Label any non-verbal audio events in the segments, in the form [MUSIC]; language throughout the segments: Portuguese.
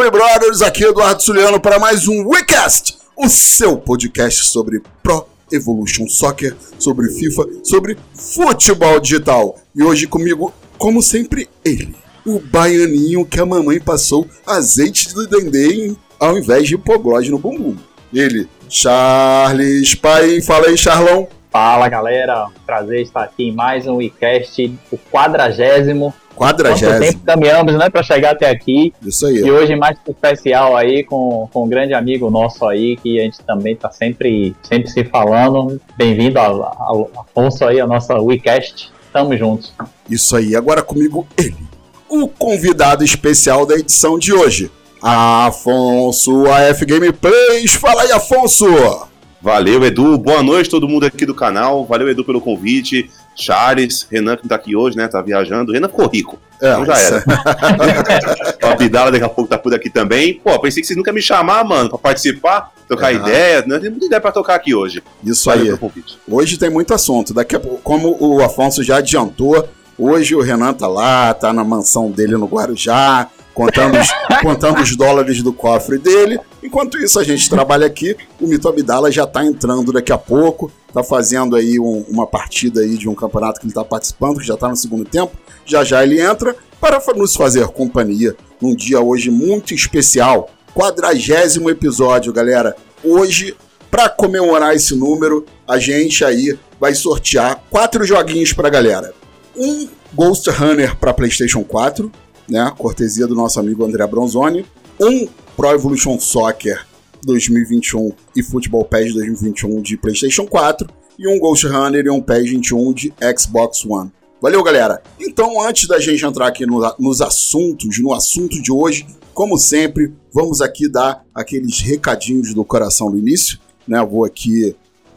We Brothers, aqui é Eduardo Suliano para mais um WeCast, o seu podcast sobre Pro Evolution Soccer, sobre FIFA, sobre futebol digital. E hoje comigo, como sempre, ele, o baianinho que a mamãe passou azeite do dendê ao invés de hipoglose no bumbum. Ele, Charles Pai. Fala aí, Charlão. Fala, galera. Prazer estar aqui em mais um WeCast, o quadragésimo. Quadragésimo. Quanto tempo caminhamos, né, para chegar até aqui. Isso aí. E hoje mais especial aí com, com um grande amigo nosso aí, que a gente também tá sempre, sempre se falando. Bem-vindo, Afonso aí, a nossa WeCast. Tamo juntos. Isso aí. Agora comigo ele, o convidado especial da edição de hoje. Afonso AF Gameplays. Fala aí, Afonso! Valeu, Edu. Boa noite todo mundo aqui do canal. Valeu, Edu, pelo convite. Charles, Renan que não tá aqui hoje, né? Tá viajando. Renan ficou rico. É, então já era. o Abdala [LAUGHS] daqui a pouco tá por aqui também. Pô, pensei que vocês nunca me chamar, mano, pra participar, trocar uhum. ideia. Não tem muita ideia pra tocar aqui hoje. Isso Valeu aí. Hoje tem muito assunto. Daqui a pouco, como o Afonso já adiantou, hoje o Renan tá lá, tá na mansão dele no Guarujá contando os, [LAUGHS] contando os dólares do cofre dele. Enquanto isso, a gente trabalha aqui. O Mito Abdala já está entrando daqui a pouco, está fazendo aí um, uma partida aí de um campeonato que ele está participando, que já está no segundo tempo. Já já ele entra para nos fazer companhia num dia hoje muito especial. Quadragésimo episódio, galera. Hoje, para comemorar esse número, a gente aí vai sortear quatro joguinhos para galera. Um Ghost Runner para PlayStation 4, né? Cortesia do nosso amigo André Bronzoni. Um Pro Evolution Soccer 2021 e Football PES 2021 de PlayStation 4 e um Ghost Runner e um PES 21 de Xbox One. Valeu, galera! Então, antes da gente entrar aqui no, nos assuntos, no assunto de hoje, como sempre, vamos aqui dar aqueles recadinhos do coração no início, né? vou aqui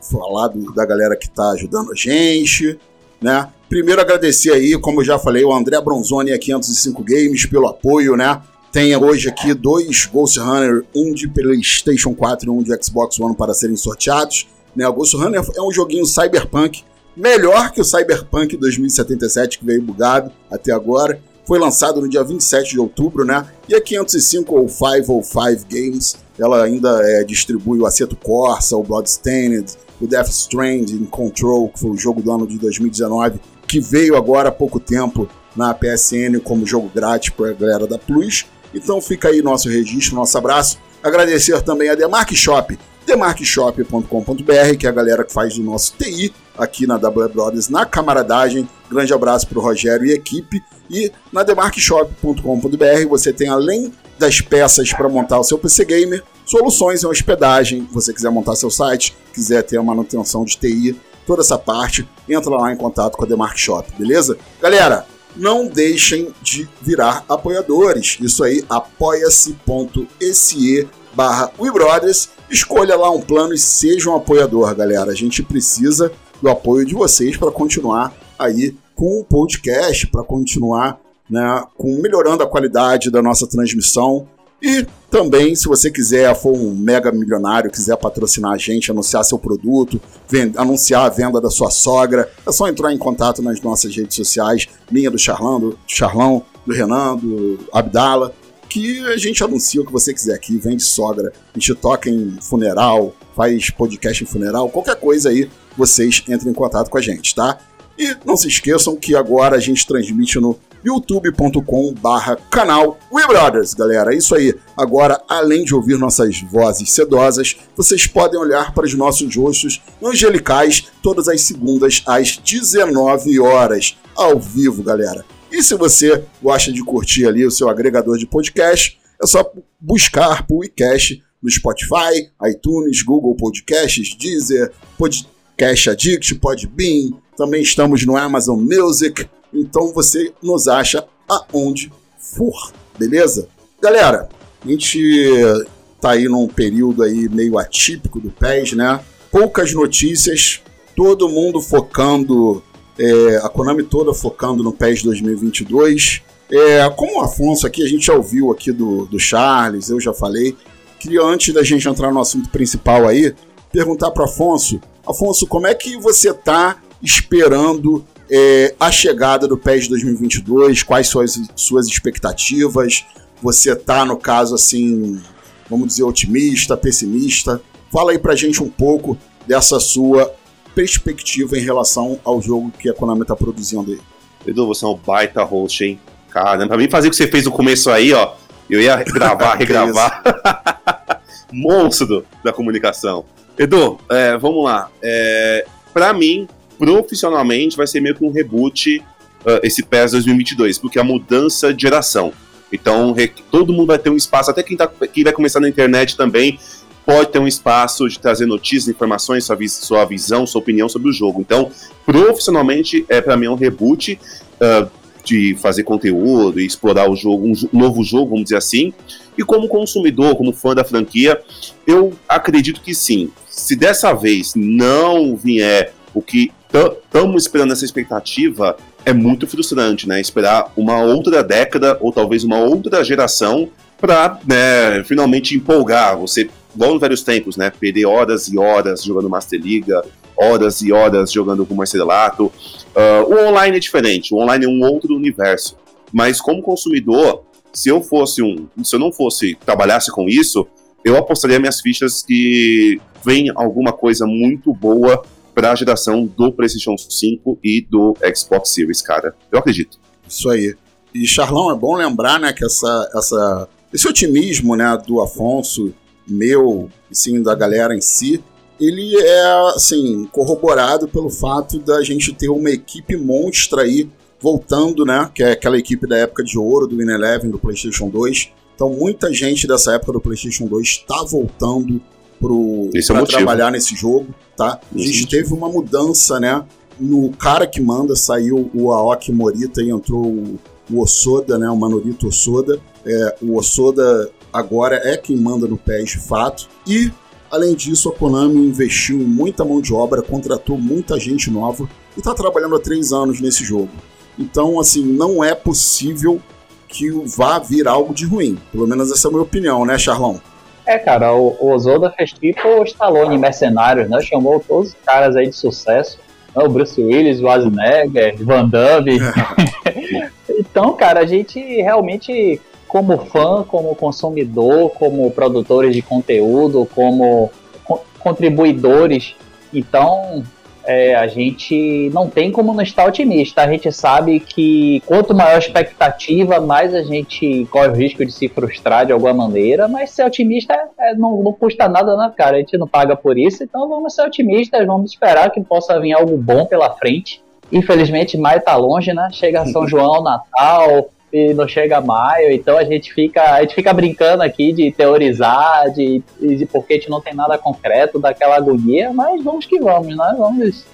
falar do, da galera que está ajudando a gente, né? Primeiro agradecer aí, como eu já falei, o André Bronzoni a 505 Games pelo apoio, né? Tem hoje aqui dois Ghost Runner, um de PlayStation 4 e um de Xbox One para serem sorteados. Né? O Ghost Runner é um joguinho cyberpunk, melhor que o Cyberpunk 2077 que veio bugado até agora. Foi lançado no dia 27 de outubro, né? E a 505 ou 505 Games, ela ainda é, distribui o Aceto Corsa, o Bloodstained, o Death Stranding Control, que foi o jogo do ano de 2019, que veio agora há pouco tempo na PSN como jogo grátis para a galera da Plus. Então fica aí nosso registro, nosso abraço. Agradecer também a Demark Shop, demarkshop.com.br, que é a galera que faz o nosso TI aqui na W Brothers, na camaradagem. Grande abraço para o Rogério e equipe. E na demarkshop.com.br você tem, além das peças para montar o seu PC Gamer, soluções em hospedagem. Se você quiser montar seu site, quiser ter a manutenção de TI, toda essa parte, entra lá em contato com a Demark Shop, beleza? Galera, não deixem de virar apoiadores. Isso aí, apoia-se.se barra WeBrothers. Escolha lá um plano e seja um apoiador, galera. A gente precisa do apoio de vocês para continuar aí com o podcast, para continuar né, com melhorando a qualidade da nossa transmissão e também, se você quiser, for um mega milionário, quiser patrocinar a gente, anunciar seu produto, anunciar a venda da sua sogra, é só entrar em contato nas nossas redes sociais, minha do Charlão, do Charlão, do Renan, do Abdala, que a gente anuncia o que você quiser aqui, vende sogra, a gente toca em funeral, faz podcast em funeral, qualquer coisa aí, vocês entrem em contato com a gente, tá? E não se esqueçam que agora a gente transmite no youtube.com barra canal We Brothers, galera. É isso aí. Agora, além de ouvir nossas vozes sedosas, vocês podem olhar para os nossos rostos angelicais todas as segundas às 19 horas, ao vivo, galera. E se você gosta de curtir ali o seu agregador de podcast, é só buscar por WeCast no Spotify, iTunes, Google Podcasts, Deezer, Podcast Addict, Podbean, também estamos no Amazon Music, então você nos acha aonde for, beleza? Galera, a gente tá aí num período aí meio atípico do PES, né? Poucas notícias, todo mundo focando, é, a Konami toda focando no PES 2022. É, como o Afonso aqui, a gente já ouviu aqui do, do Charles, eu já falei, queria antes da gente entrar no assunto principal aí, perguntar para Afonso, Afonso, como é que você tá esperando é, a chegada do PES 2022, quais são as suas expectativas, você tá, no caso, assim, vamos dizer, otimista, pessimista? Fala aí pra gente um pouco dessa sua perspectiva em relação ao jogo que a Konami tá produzindo aí. Edu, você é um baita host, hein? Cara, pra mim fazer o que você fez no começo aí, ó, eu ia gravar, [LAUGHS] regravar. [LAUGHS] Monstro da comunicação. Edu, é, vamos lá. É, para mim, profissionalmente, vai ser meio que um reboot uh, esse PES 2022, porque é a mudança de geração. Então, todo mundo vai ter um espaço, até quem, tá, quem vai começar na internet também pode ter um espaço de trazer notícias, informações, sua, sua visão, sua opinião sobre o jogo. Então, profissionalmente, é para mim é um reboot uh, de fazer conteúdo e explorar o jogo, um novo jogo, vamos dizer assim. E como consumidor, como fã da franquia, eu acredito que sim. Se dessa vez não vier o que estamos esperando essa expectativa, é muito frustrante, né? Esperar uma outra década ou talvez uma outra geração para né, finalmente empolgar. Você, igual nos velhos tempos, né? Perder horas e horas jogando Master Liga, horas e horas jogando com Marcelato. Uh, o online é diferente, o online é um outro universo. Mas como consumidor, se eu fosse um, se eu não fosse trabalhasse com isso, eu apostaria minhas fichas que vem alguma coisa muito boa para a geração do PlayStation 5 e do Xbox Series, cara. Eu acredito. Isso aí. E Charlão, é bom lembrar, né, que essa, essa, esse otimismo, né, do Afonso, meu, sim, da galera em si, ele é, assim, corroborado pelo fato da gente ter uma equipe monstra aí voltando, né? Que é aquela equipe da época de ouro do Win Eleven, do PlayStation 2. Então, muita gente dessa época do PlayStation 2 está voltando para é trabalhar nesse jogo, tá? A gente teve uma mudança, né? No cara que manda saiu o Aoki Morita e entrou o, o Osoda, né? O Manorito Osoda. É, o Osoda agora é quem manda no PES de fato. E Além disso, a Konami investiu em muita mão de obra, contratou muita gente nova e está trabalhando há três anos nesse jogo. Então, assim, não é possível que vá vir algo de ruim. Pelo menos essa é a minha opinião, né, Charlão? É, cara, o, o Ozoda fez tipo o Stallone Mercenários, né? Chamou todos os caras aí de sucesso. Né? O Bruce Willis, o Schwarzenegger, Van Damme. [LAUGHS] então, cara, a gente realmente como fã, como consumidor, como produtores de conteúdo, como co contribuidores. Então, é, a gente não tem como não estar otimista. A gente sabe que quanto maior a expectativa, mais a gente corre o risco de se frustrar de alguma maneira. Mas ser otimista é, não, não, custa nada na cara. A gente não paga por isso. Então vamos ser otimistas, vamos esperar que possa vir algo bom pela frente. Infelizmente, maio está longe, né? Chega São [LAUGHS] João, Natal, e não chega maio, então a gente fica, a gente fica brincando aqui de teorizar, de, de porque a gente não tem nada concreto daquela agonia, mas vamos que vamos, né? Vamos.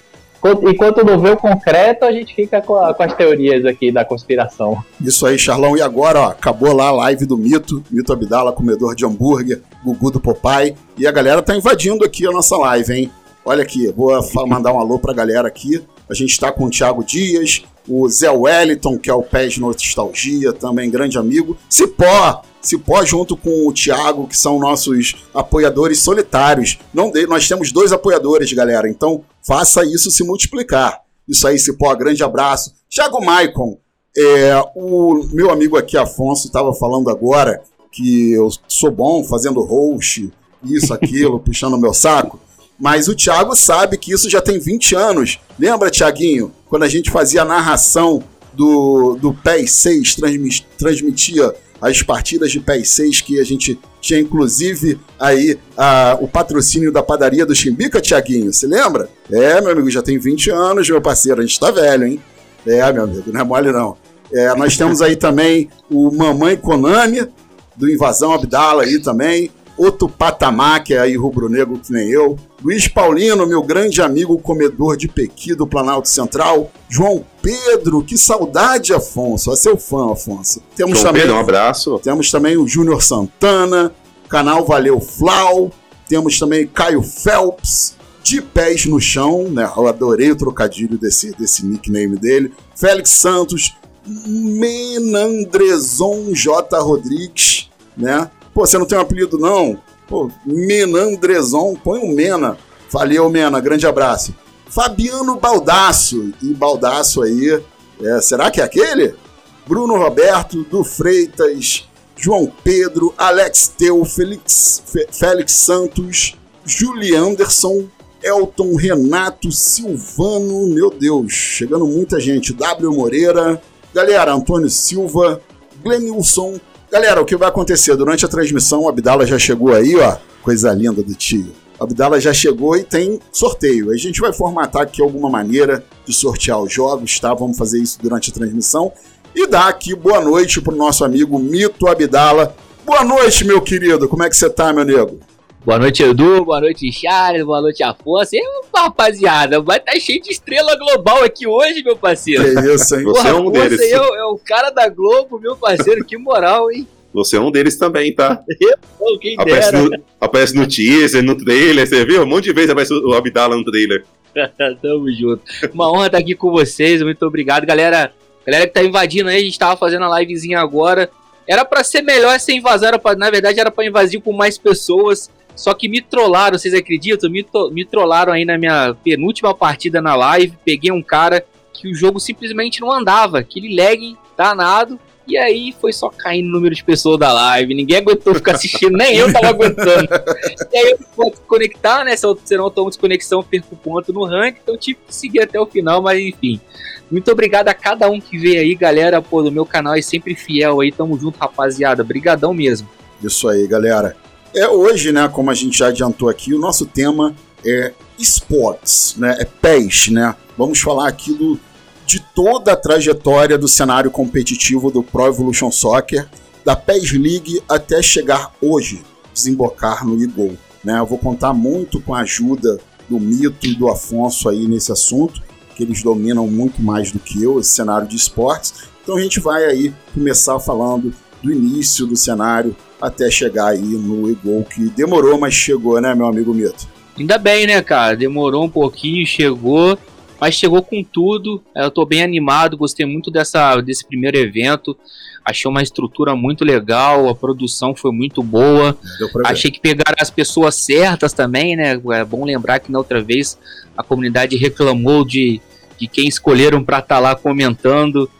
Enquanto não vê o concreto, a gente fica com, a, com as teorias aqui da conspiração. Isso aí, Charlão. E agora, ó, acabou lá a live do Mito, Mito Abdala, comedor de hambúrguer, Gugu do Popeye. E a galera tá invadindo aqui a nossa live, hein? Olha aqui, vou mandar um alô pra galera aqui. A gente está com o Thiago Dias, o Zé Wellington, que é o Pés Nostalgia, também grande amigo. Cipó, Cipó junto com o Thiago, que são nossos apoiadores solitários. Não de, nós temos dois apoiadores, galera, então faça isso se multiplicar. Isso aí, Cipó, grande abraço. Thiago Maicon, é, o meu amigo aqui, Afonso, estava falando agora que eu sou bom fazendo host, isso, [LAUGHS] aquilo, puxando meu saco. Mas o Thiago sabe que isso já tem 20 anos. Lembra, Thiaguinho, quando a gente fazia a narração do, do PES 6, transmitia as partidas de PES 6 que a gente tinha inclusive aí a, o patrocínio da padaria do Chimbica, Tiaguinho, se lembra? É, meu amigo, já tem 20 anos, meu parceiro, a gente tá velho, hein? É, meu amigo, não é mole não. É, nós temos aí também o Mamãe Konami, do Invasão Abdala aí também, outro patamar, que é aí rubro-negro que nem eu. Luiz Paulino, meu grande amigo comedor de pequi do Planalto Central. João Pedro, que saudade, Afonso. É seu fã, Afonso. Temos João também, Pedro, um abraço. Temos também o Júnior Santana, canal Valeu Flau. Temos também Caio Phelps, de pés no chão, né? Eu adorei o trocadilho desse, desse nickname dele. Félix Santos, Menandrezon J. Rodrigues, né? Pô, você não tem um apelido, não? Pô, Menandrezon, põe um Mena. Valeu, Mena, grande abraço. Fabiano Baldaço, e Baldaço aí, é, será que é aquele? Bruno Roberto, do Freitas, João Pedro, Alex Teu, Felix, Félix Santos, Julie Anderson, Elton, Renato, Silvano, meu Deus, chegando muita gente, W Moreira, galera, Antônio Silva, Glenilson. Galera, o que vai acontecer durante a transmissão? O Abdala já chegou aí, ó, coisa linda do tio. O Abdala já chegou e tem sorteio. A gente vai formatar aqui alguma maneira de sortear os jogos, tá? Vamos fazer isso durante a transmissão. E dar aqui boa noite pro nosso amigo Mito Abdala. Boa noite, meu querido. Como é que você tá, meu nego? Boa noite, Edu. Boa noite, Charles. Boa noite, Afonso. E, rapaziada, vai estar tá cheio de estrela global aqui hoje, meu parceiro. Que isso, hein? Você é um deles. Você é, é, o cara da Globo, meu parceiro. Que moral, hein? Você é um deles também, tá? Eu, quem aparece, dera. No, aparece no teaser, no trailer, você viu? Um monte de vezes aparece o Abdala no trailer. [LAUGHS] Tamo junto. Uma honra estar aqui com vocês. Muito obrigado, galera. Galera que tá invadindo aí, a gente tava fazendo a livezinha agora. Era para ser melhor essa invasão, era pra, na verdade era para invadir com mais pessoas. Só que me trollaram, vocês acreditam? Me, me trollaram aí na minha penúltima partida na live. Peguei um cara que o jogo simplesmente não andava, aquele lag danado. E aí foi só caindo o número de pessoas da live. Ninguém aguentou ficar assistindo, nem eu tava aguentando. E aí eu vou desconectar, né? Se eu, não tomo desconexão, perco ponto no rank. Então tive que seguir até o final, mas enfim. Muito obrigado a cada um que veio aí, galera. Pô, do meu canal é sempre fiel aí. Tamo junto, rapaziada. Brigadão mesmo. Isso aí, galera. É hoje, né, como a gente já adiantou aqui, o nosso tema é esportes, né? É PES, né? Vamos falar aqui do, de toda a trajetória do cenário competitivo do Pro Evolution Soccer, da PES League até chegar hoje, desembocar no eGol. Né? Eu vou contar muito com a ajuda do Mito e do Afonso aí nesse assunto, que eles dominam muito mais do que eu esse cenário de esportes. Então a gente vai aí começar falando do início do cenário até chegar aí no eGol, que demorou, mas chegou, né, meu amigo Mito? Ainda bem, né, cara? Demorou um pouquinho, chegou, mas chegou com tudo. Eu tô bem animado, gostei muito dessa, desse primeiro evento. Achei uma estrutura muito legal, a produção foi muito boa. Achei que pegaram as pessoas certas também, né? É bom lembrar que na outra vez a comunidade reclamou de, de quem escolheram para estar tá lá comentando.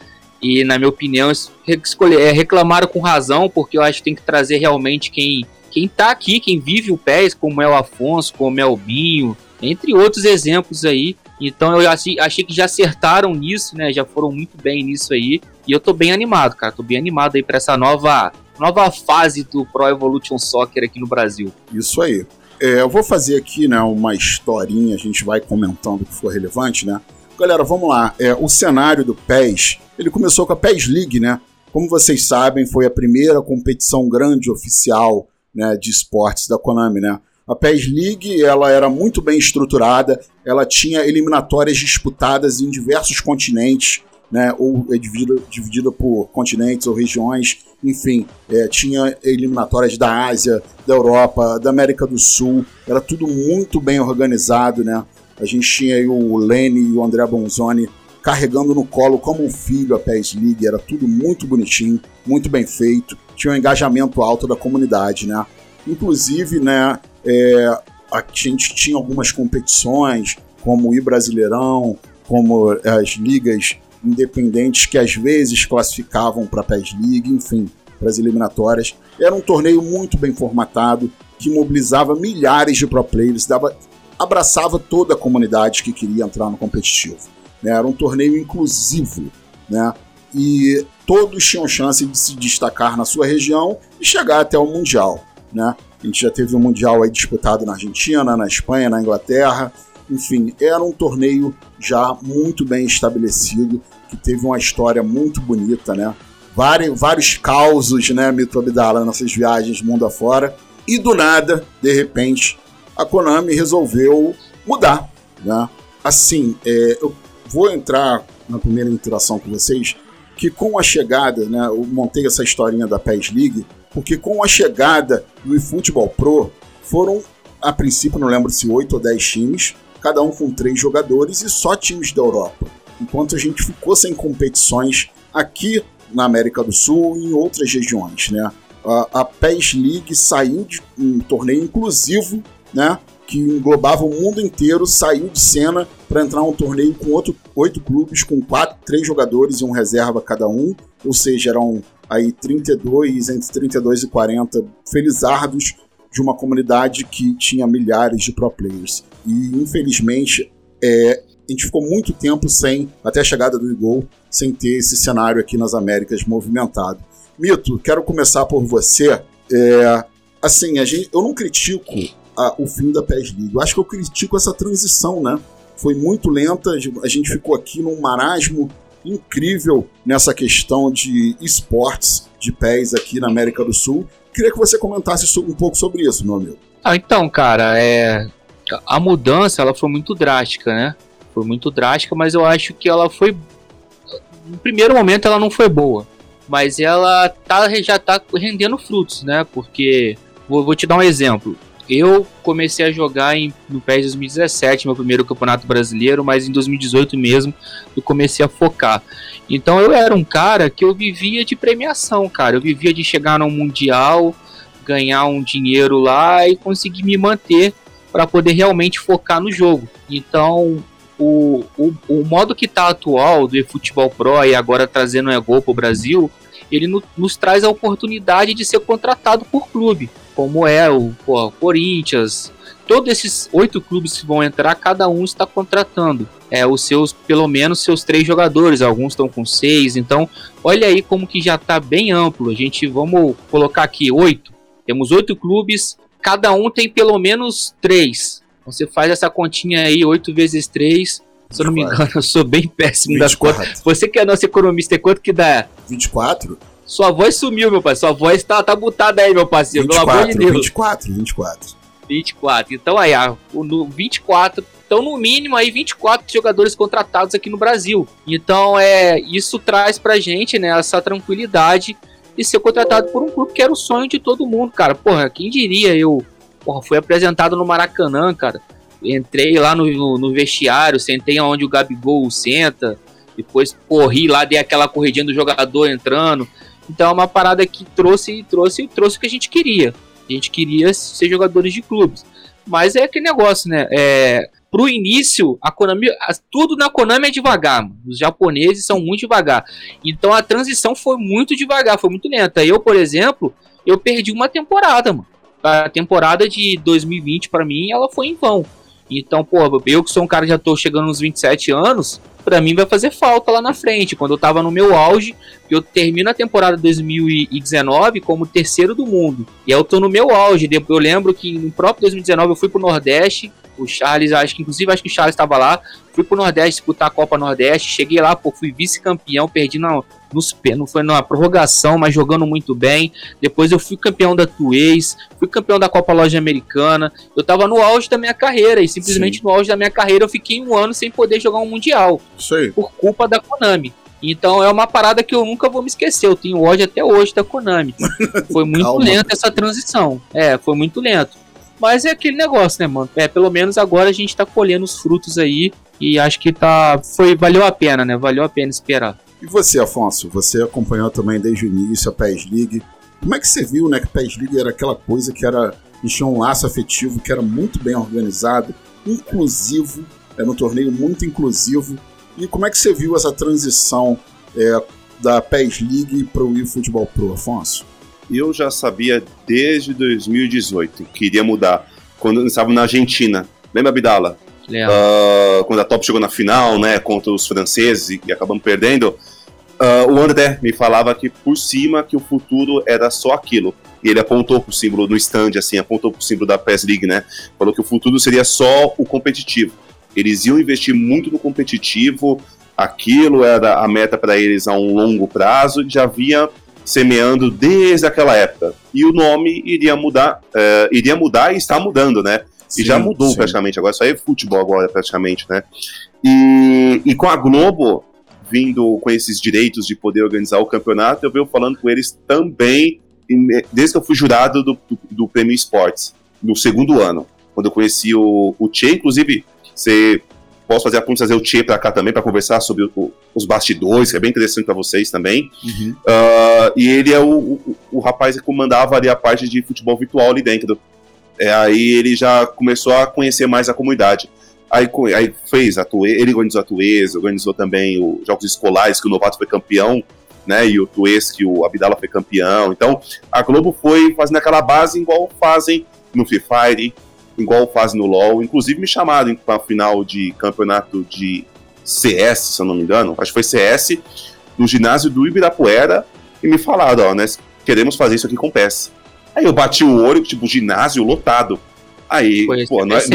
E, na minha opinião, escolher, é, reclamaram com razão, porque eu acho que tem que trazer realmente quem, quem tá aqui, quem vive o PES, como é o Afonso, como é o Binho, entre outros exemplos aí. Então eu achei, que já acertaram nisso, né? Já foram muito bem nisso aí. E eu tô bem animado, cara. Tô bem animado aí para essa nova, nova fase do Pro Evolution Soccer aqui no Brasil. Isso aí. É, eu vou fazer aqui, né, uma historinha, a gente vai comentando o que for relevante, né? Galera, vamos lá. É, o cenário do PES, ele começou com a PES League, né? Como vocês sabem, foi a primeira competição grande oficial né, de esportes da Konami, né? A PES League ela era muito bem estruturada, ela tinha eliminatórias disputadas em diversos continentes, né, ou é dividida, dividida por continentes ou regiões, enfim, é, tinha eliminatórias da Ásia, da Europa, da América do Sul, era tudo muito bem organizado, né? A gente tinha aí o Lene e o André Bonzoni carregando no colo como um filho a PES League, era tudo muito bonitinho, muito bem feito, tinha um engajamento alto da comunidade, né? Inclusive, né, é, a gente tinha algumas competições, como o I-Brasileirão, como as ligas independentes que às vezes classificavam para a PES League, enfim, para as eliminatórias. Era um torneio muito bem formatado, que mobilizava milhares de pro players, dava abraçava toda a comunidade que queria entrar no competitivo. Né? Era um torneio inclusivo, né? E todos tinham chance de se destacar na sua região e chegar até o Mundial, né? A gente já teve um Mundial aí disputado na Argentina, na Espanha, na Inglaterra. Enfim, era um torneio já muito bem estabelecido, que teve uma história muito bonita, né? Vários, vários causos, né, Mito Abdala, nessas viagens mundo afora. E do nada, de repente, a Konami resolveu mudar. Né? Assim, é, eu vou entrar na primeira interação com vocês, que com a chegada, né, eu montei essa historinha da PES League, porque com a chegada do eFootball Pro, foram, a princípio, não lembro se 8 ou 10 times, cada um com três jogadores e só times da Europa. Enquanto a gente ficou sem competições aqui na América do Sul e em outras regiões, né? A, a PES League saiu de um torneio inclusivo né? Que englobava o mundo inteiro, saiu de cena para entrar um torneio com outro, oito clubes, com quatro, três jogadores e um reserva cada um. Ou seja, eram aí 32, entre 32 e 40 felizardos de uma comunidade que tinha milhares de pro players. E infelizmente é, a gente ficou muito tempo sem, até a chegada do Igol, sem ter esse cenário aqui nas Américas movimentado. Mito, quero começar por você. É, assim, a gente, eu não critico a, o fim da PES League, eu acho que eu critico essa transição, né? Foi muito lenta, a gente ficou aqui num marasmo incrível nessa questão de esportes de pés aqui na América do Sul. Queria que você comentasse um pouco sobre isso, meu amigo. Ah, então, cara, é... a mudança ela foi muito drástica, né? Foi muito drástica, mas eu acho que ela foi. No primeiro momento ela não foi boa, mas ela tá, já tá rendendo frutos, né? Porque vou, vou te dar um exemplo. Eu comecei a jogar em, no PES 2017, meu primeiro campeonato brasileiro, mas em 2018 mesmo eu comecei a focar. Então eu era um cara que eu vivia de premiação, cara. Eu vivia de chegar no mundial, ganhar um dinheiro lá e conseguir me manter para poder realmente focar no jogo. Então o, o, o modo que tá atual do eFootball Pro e agora trazendo o Ego pro Brasil, ele no, nos traz a oportunidade de ser contratado por clube, como é o pô, Corinthians. Todos esses oito clubes que vão entrar, cada um está contratando é, os seus, pelo menos, seus três jogadores. Alguns estão com seis. Então, olha aí como que já está bem amplo. A gente, vamos colocar aqui oito. Temos oito clubes, cada um tem pelo menos três. Você faz essa continha aí, 8 vezes 3. Se eu não me engano, eu sou bem péssimo 24. das contas. Você que é nosso economista, quanto que dá? 24? Sua voz sumiu, meu pai. Sua voz tá, tá butada aí, meu parceiro. 24, pelo amor de Deus. 24, 24. 24. Então aí, no 24. Então, no mínimo, aí 24 jogadores contratados aqui no Brasil. Então, é, isso traz pra gente, né, essa tranquilidade de ser contratado por um clube que era o sonho de todo mundo, cara. Porra, quem diria eu Porra, fui apresentado no Maracanã, cara. Entrei lá no, no, no vestiário, sentei onde o Gabigol senta. Depois corri lá, dei aquela corridinha do jogador entrando. Então é uma parada que trouxe, trouxe, trouxe o que a gente queria. A gente queria ser jogadores de clubes. Mas é aquele negócio, né? É, pro início, a Konami, tudo na Konami é devagar. Mano. Os japoneses são muito devagar. Então a transição foi muito devagar, foi muito lenta. Eu, por exemplo, eu perdi uma temporada, mano a temporada de 2020 para mim ela foi em vão. Então, pô, eu que sou um cara que já tô chegando nos 27 anos, para mim vai fazer falta lá na frente. Quando eu tava no meu auge, eu termino a temporada 2019 como terceiro do mundo. E eu tô no meu auge. Eu lembro que no próprio 2019 eu fui pro Nordeste, o Charles, acho que inclusive acho que o Charles estava lá. Fui pro Nordeste disputar a Copa Nordeste. Cheguei lá, pô, fui vice-campeão, perdi na, nos foi na prorrogação, mas jogando muito bem. Depois eu fui campeão da Tuês, fui campeão da Copa Loja Americana. Eu tava no auge da minha carreira e simplesmente Sim. no auge da minha carreira eu fiquei um ano sem poder jogar um mundial. Por culpa da Konami. Então é uma parada que eu nunca vou me esquecer. Eu tenho ódio até hoje da Konami. [LAUGHS] Foi muito lento essa transição. É, foi muito lento. Mas é aquele negócio, né, mano? É, pelo menos agora a gente tá colhendo os frutos aí e acho que tá foi valeu a pena, né? Valeu a pena esperar. E você, Afonso? Você acompanhou também desde o início a PES League. Como é que você viu, né, que a PES League era aquela coisa que era tinha um laço afetivo, que era muito bem organizado, inclusivo, era um torneio muito inclusivo. E como é que você viu essa transição é, da PES League para o eFootball Pro, Afonso? eu já sabia desde 2018 que iria mudar. Quando estava na Argentina. Lembra, Bidala? Uh, quando a Top chegou na final, né, contra os franceses e, acabamos perdendo, uh, o André me falava que por cima que o futuro era só aquilo. E ele apontou pro símbolo no stand, assim, apontou pro símbolo da PES League, né? Falou que o futuro seria só o competitivo. Eles iam investir muito no competitivo, aquilo era a meta para eles a um longo prazo, já havia semeando desde aquela época. E o nome iria mudar, uh, iria mudar e está mudando, né? Sim, e já mudou sim. praticamente, agora só é futebol agora praticamente, né? E, e com a Globo vindo com esses direitos de poder organizar o campeonato, eu venho falando com eles também, desde que eu fui jurado do, do, do Prêmio Esportes, no segundo ano, quando eu conheci o, o Che, inclusive, você posso fazer a ponte trazer o Tchê para cá também para conversar sobre o, os bastidores, que é bem interessante para vocês também. Uhum. Uh, e ele é o, o, o, rapaz que comandava ali a parte de futebol virtual ali dentro. É, aí ele já começou a conhecer mais a comunidade. Aí, aí fez a Tuê, ele organizou a Tuês, organizou também os jogos escolares, que o Novato foi campeão né? E o Tuês que o Abdala foi campeão. Então, a Globo foi fazendo aquela base igual fazem no Free Fire, igual fazem no LoL. Inclusive me chamaram para a final de campeonato de CS, se eu não me engano, acho que foi CS, no ginásio do Ibirapuera, e me falaram, ó, nós queremos fazer isso aqui com PES. Aí eu bati o olho, tipo, ginásio lotado. Aí, Foi pô, nós.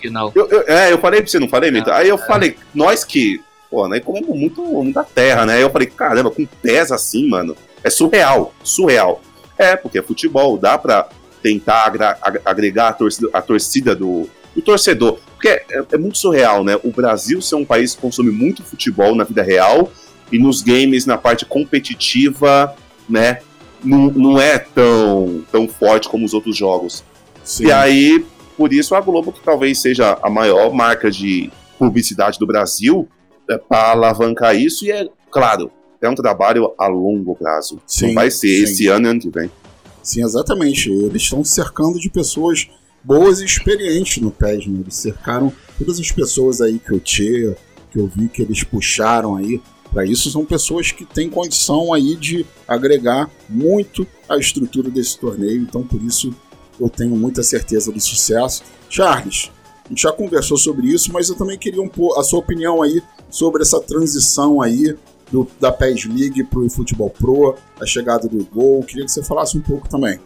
Final. Eu, eu, é, eu falei pra você, não falei, Mito? Ah, Aí eu é. falei, nós que, pô, nós comemos muito, muita terra, né? Aí eu falei, caramba, com pés assim, mano, é surreal, surreal. É, porque é futebol, dá pra tentar agregar a torcida, a torcida do, do torcedor. Porque é, é muito surreal, né? O Brasil ser um país que consome muito futebol na vida real e nos games, na parte competitiva, né? Não, não é tão, tão forte como os outros jogos. Sim. E aí, por isso, a Globo, que talvez seja a maior marca de publicidade do Brasil, é para alavancar isso, e é claro, é um trabalho a longo prazo. Sim, Não vai ser sim. esse ano e ano que vem. Sim, exatamente. Eles estão cercando de pessoas boas e experientes no PES, né? Eles cercaram todas as pessoas aí que eu tinha, que eu vi que eles puxaram aí para isso, são pessoas que têm condição aí de agregar muito à estrutura desse torneio, então por isso eu tenho muita certeza do sucesso. Charles, a gente já conversou sobre isso, mas eu também queria um pouco a sua opinião aí sobre essa transição aí do, da PES League para o Futebol Pro, a chegada do Gol. Queria que você falasse um pouco também.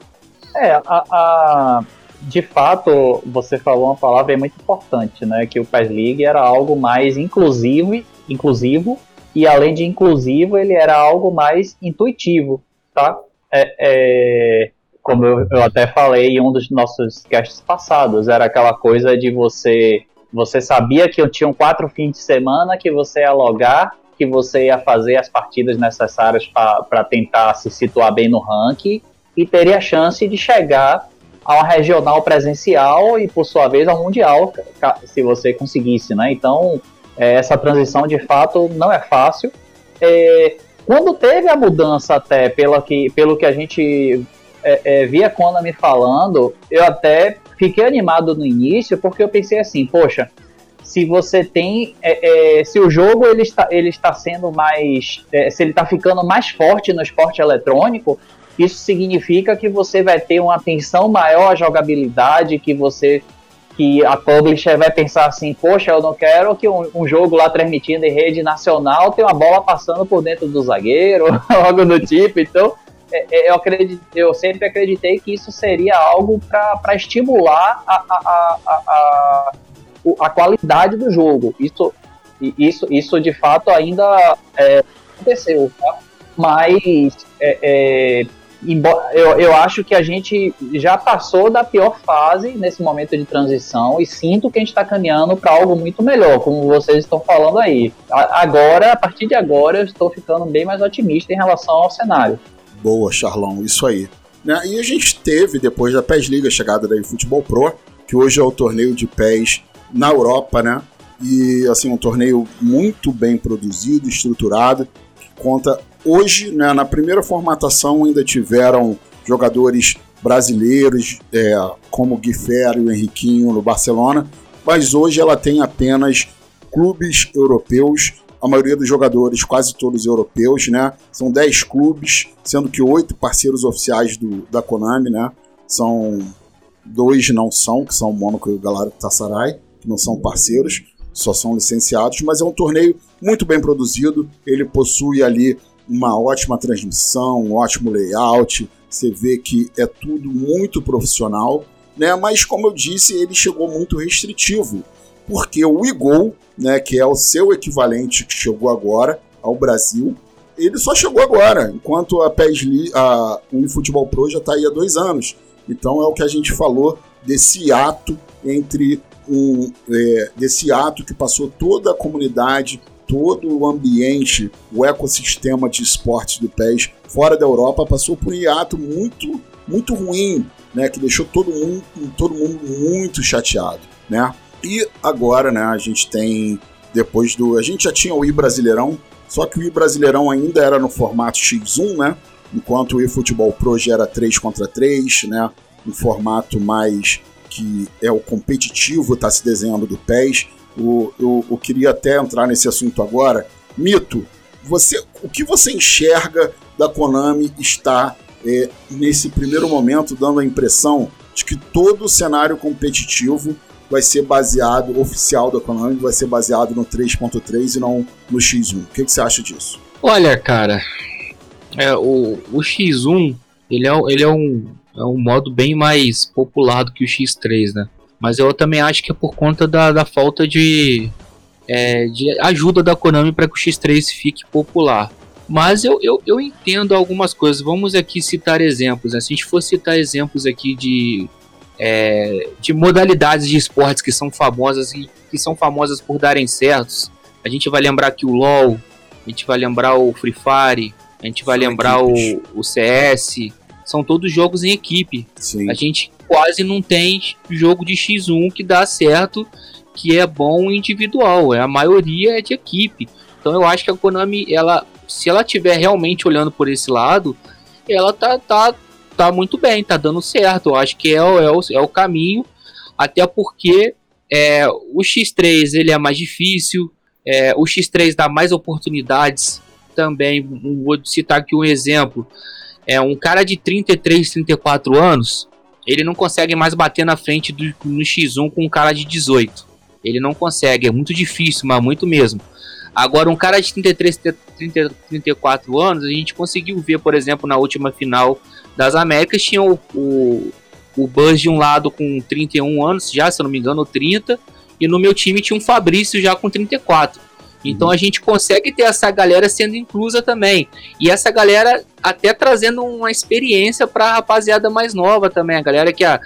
É, a, a- de fato, você falou uma palavra muito importante, né? Que o PES League era algo mais inclusivo, inclusivo e além de inclusivo, ele era algo mais intuitivo, tá? É, é, como eu, eu até falei em um dos nossos casts passados, era aquela coisa de você você sabia que tinham quatro fins de semana que você ia logar, que você ia fazer as partidas necessárias para tentar se situar bem no ranking e teria a chance de chegar a uma regional presencial e, por sua vez, ao mundial, se você conseguisse, né? Então, é, essa transição, de fato, não é fácil. É, quando teve a mudança até, pelo que, pelo que a gente é, é, via Konami falando, eu até fiquei animado no início, porque eu pensei assim, poxa, se você tem, é, é, se o jogo ele está, ele está sendo mais, se ele está ficando mais forte no esporte eletrônico, isso significa que você vai ter uma atenção maior à jogabilidade, que você que a publisher vai pensar assim, poxa, eu não quero que um, um jogo lá transmitindo em rede nacional tenha uma bola passando por dentro do zagueiro, [LAUGHS] algo do tipo. Então, é, é, eu, acredito, eu sempre acreditei que isso seria algo para estimular a, a, a, a, a, qualidade do jogo. Isso, isso, isso de fato ainda é, aconteceu, tá? Mas é, é, eu, eu acho que a gente já passou da pior fase nesse momento de transição e sinto que a gente está caminhando para algo muito melhor, como vocês estão falando aí. Agora, a partir de agora, eu estou ficando bem mais otimista em relação ao cenário. Boa, Charlão, isso aí. Né? E a gente teve, depois da PES Liga, a chegada da Futebol Pro, que hoje é o torneio de PES na Europa, né? E, assim, um torneio muito bem produzido, estruturado, que conta... Hoje, né, na primeira formatação, ainda tiveram jogadores brasileiros, é, como o Gui Ferro e o Henriquinho no Barcelona, mas hoje ela tem apenas clubes europeus a maioria dos jogadores, quase todos europeus, né? São 10 clubes, sendo que oito parceiros oficiais do, da Konami, né? São dois não são, que são o Mônaco e o Galatasaray, que não são parceiros, só são licenciados, mas é um torneio muito bem produzido, ele possui ali uma ótima transmissão, um ótimo layout, você vê que é tudo muito profissional, né? Mas como eu disse, ele chegou muito restritivo, porque o Igol, né, que é o seu equivalente que chegou agora ao Brasil, ele só chegou agora, enquanto a PES a, o eFootball Pro já está aí há dois anos. Então é o que a gente falou desse ato entre um, é, desse ato que passou toda a comunidade, todo o ambiente, o ecossistema de esportes do PES fora da Europa passou por um hiato muito, muito ruim, né, que deixou todo mundo, todo mundo muito chateado, né? E agora, né, a gente tem depois do, a gente já tinha o i Brasileirão, só que o i Brasileirão ainda era no formato X1, né? Enquanto o eFootball Pro já era 3 contra 3, né? Um formato mais que é o competitivo, está se desenhando do PES. O, eu, eu queria até entrar nesse assunto agora. Mito, você, o que você enxerga da Konami está é, nesse primeiro momento dando a impressão de que todo o cenário competitivo vai ser baseado, oficial da Konami, vai ser baseado no 3.3 e não no X1. O que, que, você acha disso? Olha, cara, é, o, o X1 ele é, ele é, um, é um modo bem mais popular do que o X3, né? Mas eu também acho que é por conta da, da falta de, é, de ajuda da Konami para que o X3 fique popular. Mas eu, eu, eu entendo algumas coisas. Vamos aqui citar exemplos. Né? Se a gente for citar exemplos aqui de, é, de modalidades de esportes que são famosas e que são famosas por darem certos, a gente vai lembrar que o LoL, a gente vai lembrar o Free Fire, a gente vai são lembrar o, o CS, são todos jogos em equipe. Sim. A gente quase não tem jogo de X1 que dá certo, que é bom individual. É a maioria é de equipe. Então eu acho que a Konami, ela, se ela tiver realmente olhando por esse lado, ela tá, tá, tá muito bem, tá dando certo. Eu acho que é, é, o, é o caminho, até porque é, o X3 ele é mais difícil, é, o X3 dá mais oportunidades também. Vou citar aqui um exemplo. É um cara de 33, 34 anos, ele não consegue mais bater na frente do, no X1 com um cara de 18. Ele não consegue, é muito difícil, mas muito mesmo. Agora, um cara de 33, 30, 34 anos, a gente conseguiu ver, por exemplo, na última final das Américas, tinha o, o, o Buzz de um lado com 31 anos, já, se eu não me engano, 30, e no meu time tinha um Fabrício já com 34. Então uhum. a gente consegue ter essa galera sendo inclusa também. E essa galera até trazendo uma experiência para a rapaziada mais nova também. A galera que a,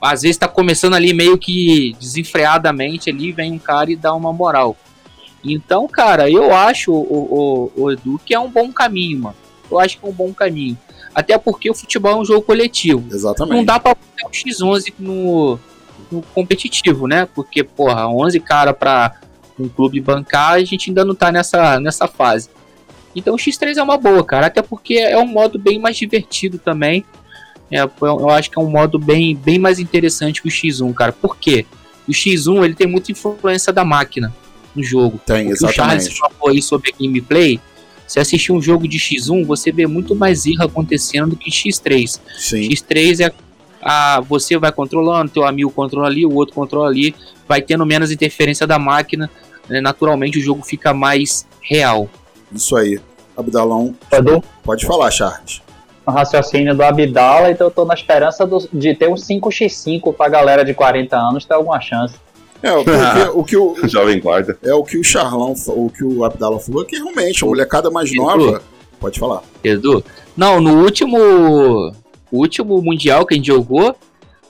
às vezes está começando ali meio que desenfreadamente ali, vem um cara e dá uma moral. Então, cara, eu acho, o, o, o Edu, que é um bom caminho, mano. Eu acho que é um bom caminho. Até porque o futebol é um jogo coletivo. Exatamente. Não dá pra botar o X11 no, no competitivo, né? Porque, porra, 11 cara pra um clube bancar, a gente ainda não tá nessa, nessa fase. Então o X3 é uma boa, cara. Até porque é um modo bem mais divertido também. É, eu acho que é um modo bem, bem mais interessante que o X1, cara. Por quê? O X1 ele tem muita influência da máquina no jogo. Tem, exatamente. O Charles falou aí sobre gameplay. Se assistir um jogo de X1, você vê muito mais erro acontecendo do que X3. Sim. X3 é a, você vai controlando, teu amigo controla ali, o outro controla ali, vai tendo menos interferência da máquina, né, naturalmente o jogo fica mais real. Isso aí. Abdalão, pode falar, Charles. O raciocínio do Abdala, então eu tô na esperança do, de ter um 5x5 pra galera de 40 anos ter alguma chance. É, porque o que o. [LAUGHS] Jovem guarda. É o que o Charlão, o que o Abdala falou, que realmente a molecada mais Edu, nova. Pode falar. Edu. Não, no último. último Mundial que a gente jogou,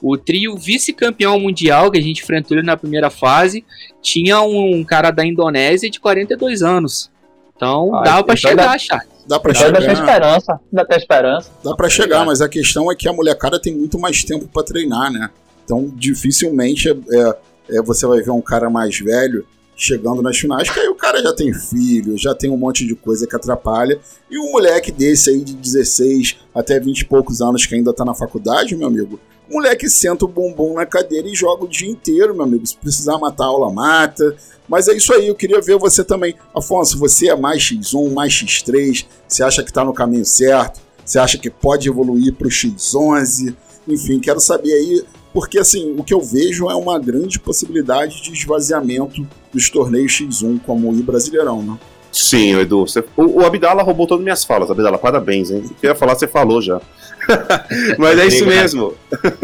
o trio vice-campeão mundial que a gente enfrentou ele na primeira fase tinha um cara da Indonésia de 42 anos. Então ah, dava pra então chegar, dá, Charles. Dá pra então chegar. Dá ter esperança. Dá ter esperança. Dá pra chegar, mas a questão é que a molecada tem muito mais tempo para treinar, né? Então dificilmente é, é, é, você vai ver um cara mais velho chegando nas finais, que aí o cara já tem filho, já tem um monte de coisa que atrapalha. E um moleque desse aí de 16 até 20 e poucos anos que ainda tá na faculdade, meu amigo, moleque senta o bumbum na cadeira e joga o dia inteiro, meu amigo. Se precisar matar a aula, mata. Mas é isso aí, eu queria ver você também. Afonso, você é mais X1, mais X3? Você acha que está no caminho certo? Você acha que pode evoluir para o X11? Enfim, quero saber aí, porque assim, o que eu vejo é uma grande possibilidade de esvaziamento dos torneios X1, como o Brasileirão, né? Sim, Edu. Você, o, o Abdala roubou todas as minhas falas. Abdala, parabéns, hein? O que eu ia falar, você falou já. [LAUGHS] Mas é isso mesmo.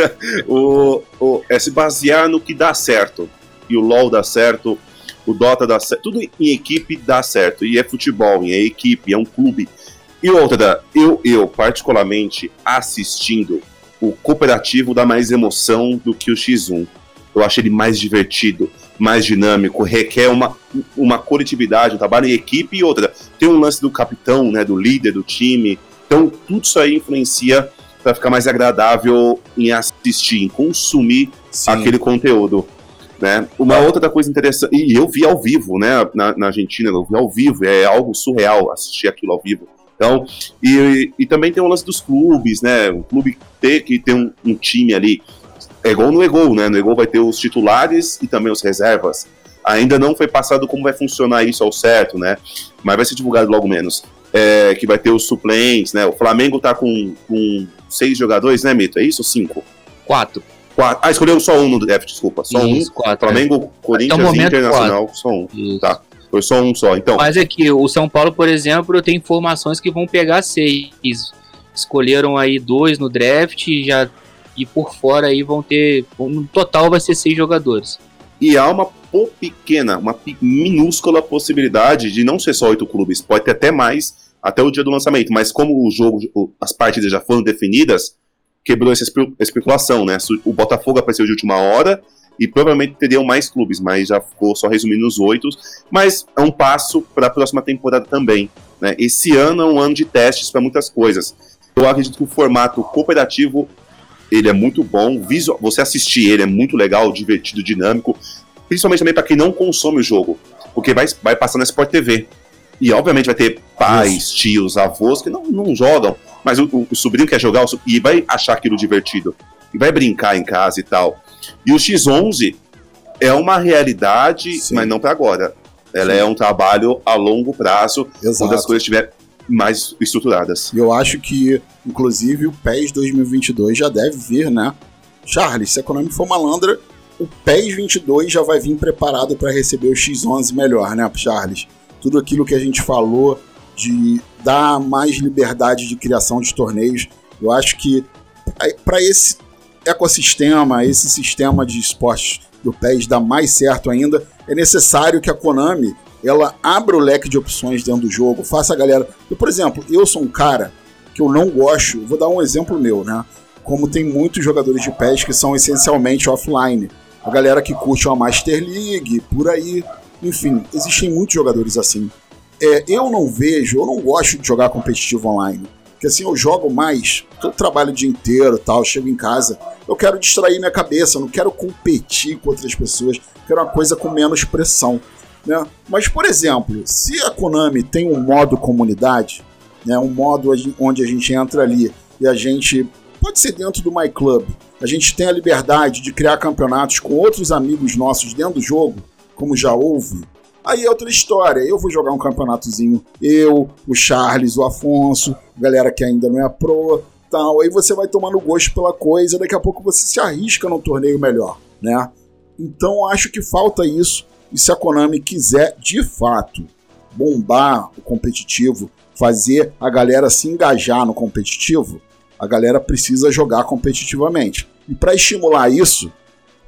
[LAUGHS] o, o, é se basear no que dá certo. E o LoL dá certo, o Dota dá certo. Tudo em equipe dá certo. E é futebol, e é equipe, é um clube. E outra, eu, eu particularmente assistindo, o cooperativo dá mais emoção do que o X1. Eu acho ele mais divertido, mais dinâmico, requer uma, uma coletividade, um trabalho em equipe e outra. Tem um lance do capitão, né, do líder do time, então, tudo isso aí influencia para ficar mais agradável em assistir, em consumir Sim. aquele conteúdo. Né? Uma outra coisa interessante, e eu vi ao vivo, né, na, na, Argentina, eu vi ao vivo, é algo surreal assistir aquilo ao vivo. Então, e, e também tem o lance dos clubes, né, o clube ter que ter um, um time ali, é igual no Egol, né, no Egol vai ter os titulares e também os reservas. Ainda não foi passado como vai funcionar isso ao certo, né? Mas vai ser divulgado logo menos. É, que vai ter os suplentes, né? O Flamengo tá com, com seis jogadores, né, Mito? É isso cinco? Quatro. Quatro. Ah, escolheu só um no draft, desculpa. Só Isso, um. quatro, Flamengo, Corinthians e momento, Internacional, só um. Isso. Tá. Foi só um só. Então, Mas é que o São Paulo, por exemplo, tem informações que vão pegar seis. Escolheram aí dois no draft e já e por fora aí vão ter. No total vai ser seis jogadores. e há uma pequena, uma minúscula possibilidade de não ser só oito clubes, pode ter até mais até o dia do lançamento. Mas como o jogo, as partidas já foram definidas, quebrou essa espe- especulação, né? O Botafogo apareceu de última hora e provavelmente teriam mais clubes, mas já ficou só resumindo os oito. Mas é um passo para a próxima temporada também. Né? Esse ano é um ano de testes para muitas coisas. Eu acredito que o formato cooperativo ele é muito bom. Visual, você assistir ele é muito legal, divertido, dinâmico. Principalmente também para quem não consome o jogo, porque vai, vai passar na Sport TV. E obviamente vai ter pais, tios, avós que não, não jogam, mas o, o- o sobrinho quer jogar o e vai achar aquilo divertido. E vai brincar em casa e tal. E o X11 é uma realidade, Sim. mas não para agora. Ela é um trabalho a longo prazo, quando as Exato. coisas estiverem mais estruturadas. Eu acho que, inclusive, o PES 2022 já deve vir, né? Charles, se a Konami for malandra, o PES 22 já vai vir preparado para receber o X11 melhor, né, Charles? Tudo aquilo que a gente falou de dar mais liberdade de criação de torneios, eu acho que para esse ecossistema, esse sistema de esportes do PES dar mais certo ainda, é necessário que a Konami ela abra o leque de opções dentro do jogo, faça a galera. Eu, por exemplo, eu sou um cara que eu não gosto, vou dar um exemplo meu, né? Como tem muitos jogadores de PES que são essencialmente offline. A galera que curte uma Master League, por aí. Enfim, existem muitos jogadores assim. É, eu não vejo, eu não gosto de jogar competitivo online. Porque assim, eu jogo mais, eu trabalho o dia inteiro tal, chego em casa, eu quero distrair minha cabeça, eu não quero competir com outras pessoas, quero uma coisa com menos pressão. Né? Mas, por exemplo, se a Konami tem um modo comunidade, né, um modo onde a gente entra ali e a gente pode ser dentro do My Club, a gente tem a liberdade de criar campeonatos com outros amigos nossos dentro do jogo, como já houve. Aí é outra história. Eu vou jogar um campeonatozinho, eu, o Charles, o Afonso, galera que ainda não é pro, tal. Aí você vai tomando gosto pela coisa, daqui a pouco você se arrisca num torneio melhor, né? Então acho que falta isso. E se a Konami quiser de fato bombar o competitivo, fazer a galera se engajar no competitivo, a galera precisa jogar competitivamente. E para estimular isso,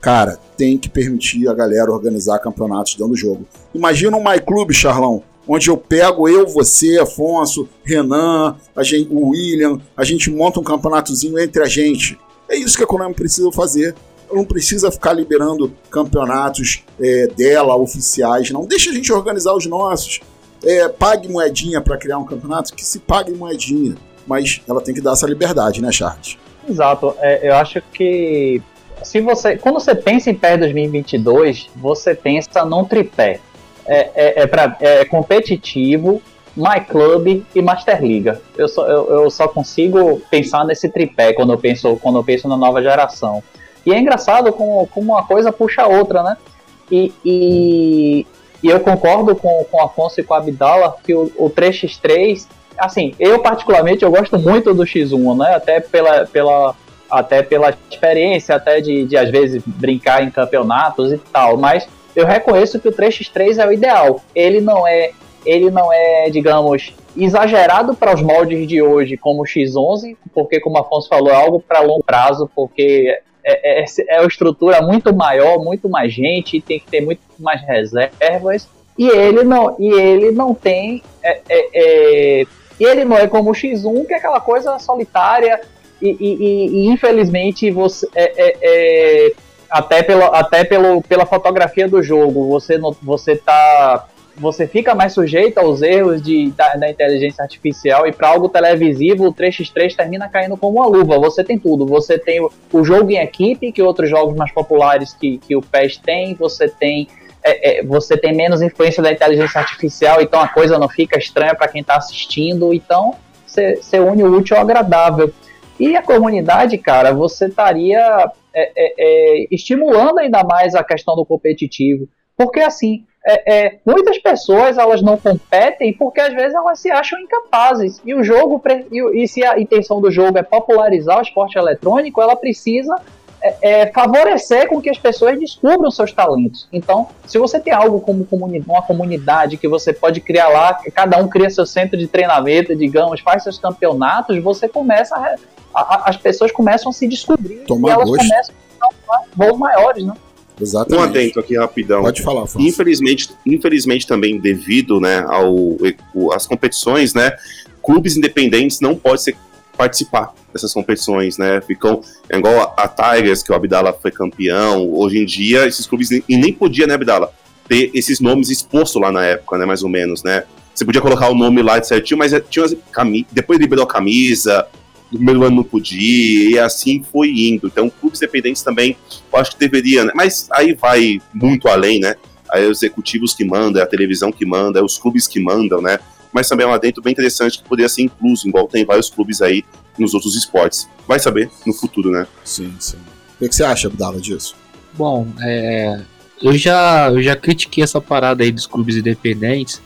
cara, tem que permitir a galera organizar campeonatos dentro do jogo. Imagina um My Club, Charlão, onde eu pego eu, você, Afonso, Renan, a gente, o William, a gente monta um campeonatozinho entre a gente. É isso que a Konami precisa fazer. Não precisa ficar liberando campeonatos é, dela, oficiais, não. Deixa a gente organizar os nossos. É, pague moedinha para criar um campeonato, que se pague moedinha. Mas ela tem que dar essa liberdade, né, Charles? Exato. É, eu acho que se você, quando você pensa em PES 2022, você pensa num tripé. É, é, é, pra, é competitivo, My Club e Master Liga. Eu só, eu, eu só consigo pensar nesse tripé quando eu penso, quando eu penso na nova geração. E é engraçado como, como uma coisa puxa a outra, né? E, e, e eu concordo com, com o Afonso e com a Abdala que o, o 3x3, assim, eu particularmente eu gosto muito do X1, né? Até pela, pela, até pela experiência, até de, de às vezes brincar em campeonatos e tal, mas eu reconheço que o 3x3 é o ideal. Ele não é, ele não é, digamos, exagerado para os moldes de hoje como o X11, porque como o Afonso falou, é algo para longo prazo, porque é, é, é uma estrutura muito maior, muito mais gente, tem que ter muito mais reservas. E ele não, e ele não tem. É, é, é, e ele não é como o X1, que é aquela coisa solitária. E, e, e infelizmente você. É, até, pela, até pelo, pela fotografia do jogo, você, você tá. Você fica mais sujeito aos erros de, da, da inteligência artificial e para algo televisivo o 3x3 termina caindo como uma luva. Você tem tudo. Você tem o, o jogo em equipe, que outros jogos mais populares que, que o PES tem, você tem é, é, você tem menos influência da inteligência artificial, então a coisa não fica estranha para quem está assistindo. Então você une o útil ao agradável. E a comunidade, cara, você estaria é, estimulando ainda mais a questão do competitivo. Porque assim, é, é, muitas pessoas elas não competem porque às vezes elas se acham incapazes. E o jogo, e, e se a intenção do jogo é popularizar o esporte eletrônico, ela precisa é, é, favorecer com que as pessoas descubram seus talentos. Então, se você tem algo como comuni uma comunidade que você pode criar lá, cada um cria seu centro de treinamento, digamos, faz seus campeonatos, você começa a, a, as pessoas começam a se descobrir Tomar e elas gosto. começam a voos maiores, né? Exatamente. Um adendo aqui rapidão. Pode falar, Afonso. Infelizmente, infelizmente também devido, né, ao as competições, né, clubes independentes não podem ser, participar dessas competições, né? Ficam é igual a, a Tigers que o Abdala foi campeão. Hoje em dia esses clubes e nem podia, né, Abdala, ter esses nomes expostos lá na época, né, mais ou menos, né? Você podia colocar o nome lá de certinho, mas tinha cami depois liberou a camisa, no primeiro ano não podia, e assim foi indo. Então, clubes dependentes também, eu acho que deveria, né? mas aí vai muito além, né? Aí é os executivos que mandam, é a televisão que manda, é os clubes que mandam, né? Mas também é um adentro bem interessante que poderia ser incluso, igual tem vários clubes aí nos outros esportes. Vai saber no futuro, né? Sim, sim. O que você acha, Abdala, disso? Bom, é, eu, já, eu já critiquei essa parada aí dos clubes independentes,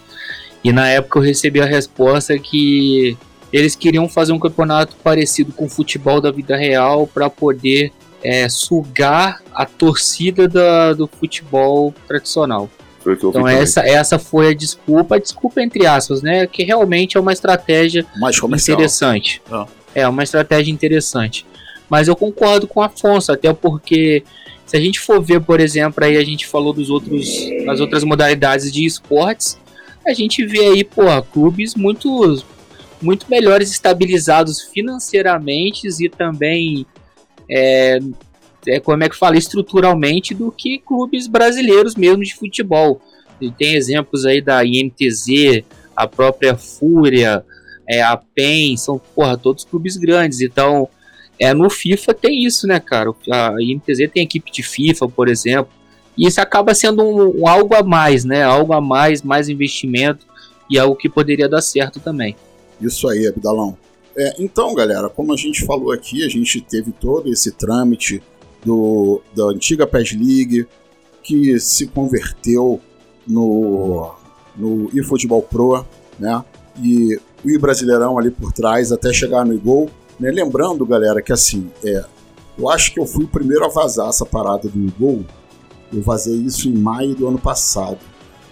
e na época eu recebi a resposta que eles queriam fazer um campeonato parecido com o futebol da vida real para poder é, sugar a torcida da, do futebol tradicional. Então essa, essa foi a desculpa, a desculpa entre aspas, né? Que realmente é uma estratégia interessante. Ah. É uma estratégia interessante. Mas eu concordo com o Afonso, até porque se a gente for ver, por exemplo, aí a gente falou dos outros, das outras modalidades de esportes, a gente vê aí, pô, clubes muito muito melhores estabilizados financeiramente e também é, é, como é que fala estruturalmente do que clubes brasileiros mesmo de futebol. E tem exemplos aí da INTZ, a própria Fúria, é, a PEN, são porra, todos clubes grandes. Então, é, no FIFA tem isso, né, cara? A INTZ tem equipe de FIFA, por exemplo. E isso acaba sendo um, um algo a mais, né? Algo a mais, mais investimento e algo que poderia dar certo também. Isso aí, Abdalão. É, então, galera, como a gente falou aqui, a gente teve todo esse trâmite do, da antiga PES League que se converteu no, no eFootball Pro, né? E o Brasileirão ali por trás até chegar no Gol. Né? Lembrando, galera, que assim, é, eu acho que eu fui o primeiro a vazar essa parada do Gol. Eu vazei isso em maio do ano passado.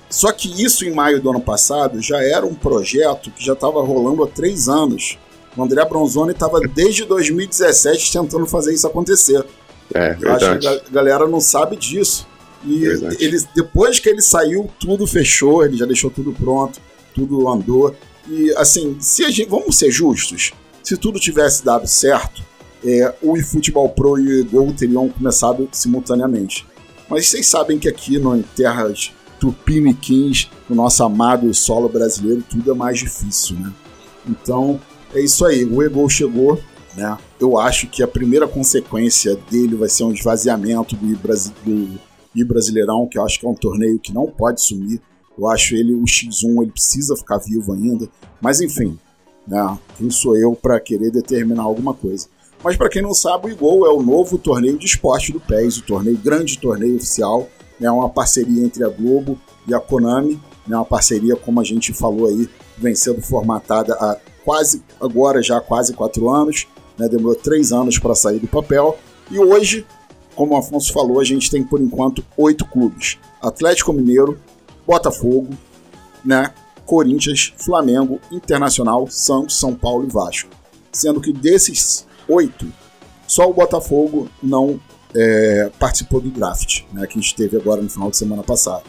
Só que isso em maio do ano passado já era um projeto que já estava rolando há três anos. O André Bronzoni estava desde 2017 tentando fazer isso acontecer. É, Eu acho que a galera não sabe disso. E ele, depois que ele saiu, tudo fechou, ele já deixou tudo pronto, tudo andou. E assim, se a gente, vamos ser justos, se tudo tivesse dado certo, é, o eFootball Pro e o Gol teriam começado simultaneamente. Mas vocês sabem que aqui no, em terras tupiniquins, no nosso amado solo brasileiro, tudo é mais difícil, né? Então, é isso aí. O Egol chegou, né? Eu acho que a primeira consequência dele vai ser um esvaziamento do, do I Brasileirão, que eu acho que é um torneio que não pode sumir. Eu acho ele o X1, ele precisa ficar vivo ainda. Mas enfim, né? Quem sou eu para querer determinar alguma coisa? Mas para quem não sabe, o Igol é o novo torneio de esporte do PES, o torneio grande torneio oficial é uma parceria entre a Globo e a Konami, né, uma parceria, como a gente falou aí, vem sendo formatada há quase, agora já há quase quatro anos, né, demorou três anos para sair do papel, e hoje, como o Afonso falou, a gente tem por enquanto oito clubes: Atlético Mineiro, Botafogo, né, Corinthians, Flamengo, Internacional, Santos, São Paulo e Vasco. Sendo que desses oito, só o Botafogo não é, participou do draft, né, que a gente teve agora no final de semana passado.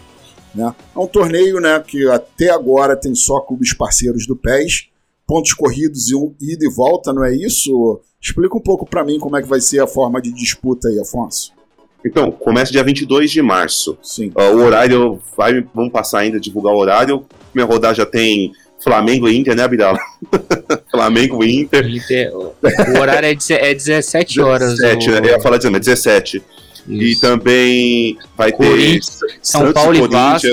Né? É um torneio né, que até agora tem só clubes parceiros do PES, pontos corridos e um ida e volta, não é isso? Explica um pouco para mim como é que vai ser a forma de disputa aí, Afonso. Então, começa dia 22 de março. Sim. Uh, o horário, vai, vamos passar ainda, divulgar o horário. Minha rodada já tem Flamengo e Inter, né, Abidal? [LAUGHS] Flamengo e Inter. Inter. O horário é, de, é 17 horas. 17, o... né? Eu ia falar de 17. Isso. E também vai ter São Santos Paulo e Vasco.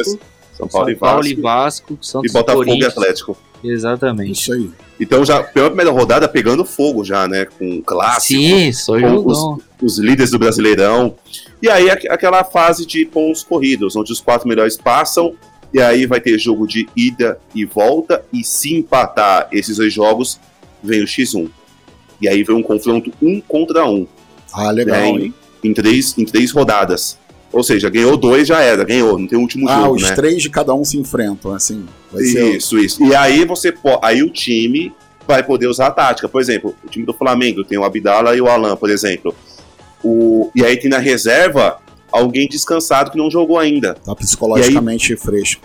São Paulo, São Paulo e Vasco. São Paulo e Vasco. e Botafogo e Atlético. Exatamente. Isso aí. Então, já, pela primeira rodada, pegando fogo já, né? Com clássico. Sim, sou com os, os, líderes do Brasileirão. E aí, aquela fase de pontos corridos, onde os quatro melhores passam. E aí vai ter jogo de ida e volta. E se empatar esses dois jogos, vem o X1. E aí vem um confronto um contra um. Ah, legal, né, em, em, três, em três rodadas. Ou seja, ganhou dois, já era, ganhou, não tem o último ah, jogo. Ah, os né? três de cada um se enfrentam, assim. isso, isso. E aí você aí o time vai poder usar a tática. Por exemplo, o time do Flamengo tem o Abdala e o Alan, por exemplo. O, e aí tem na reserva alguém descansado que não jogou ainda. Tá psicologicamente aí, fresco.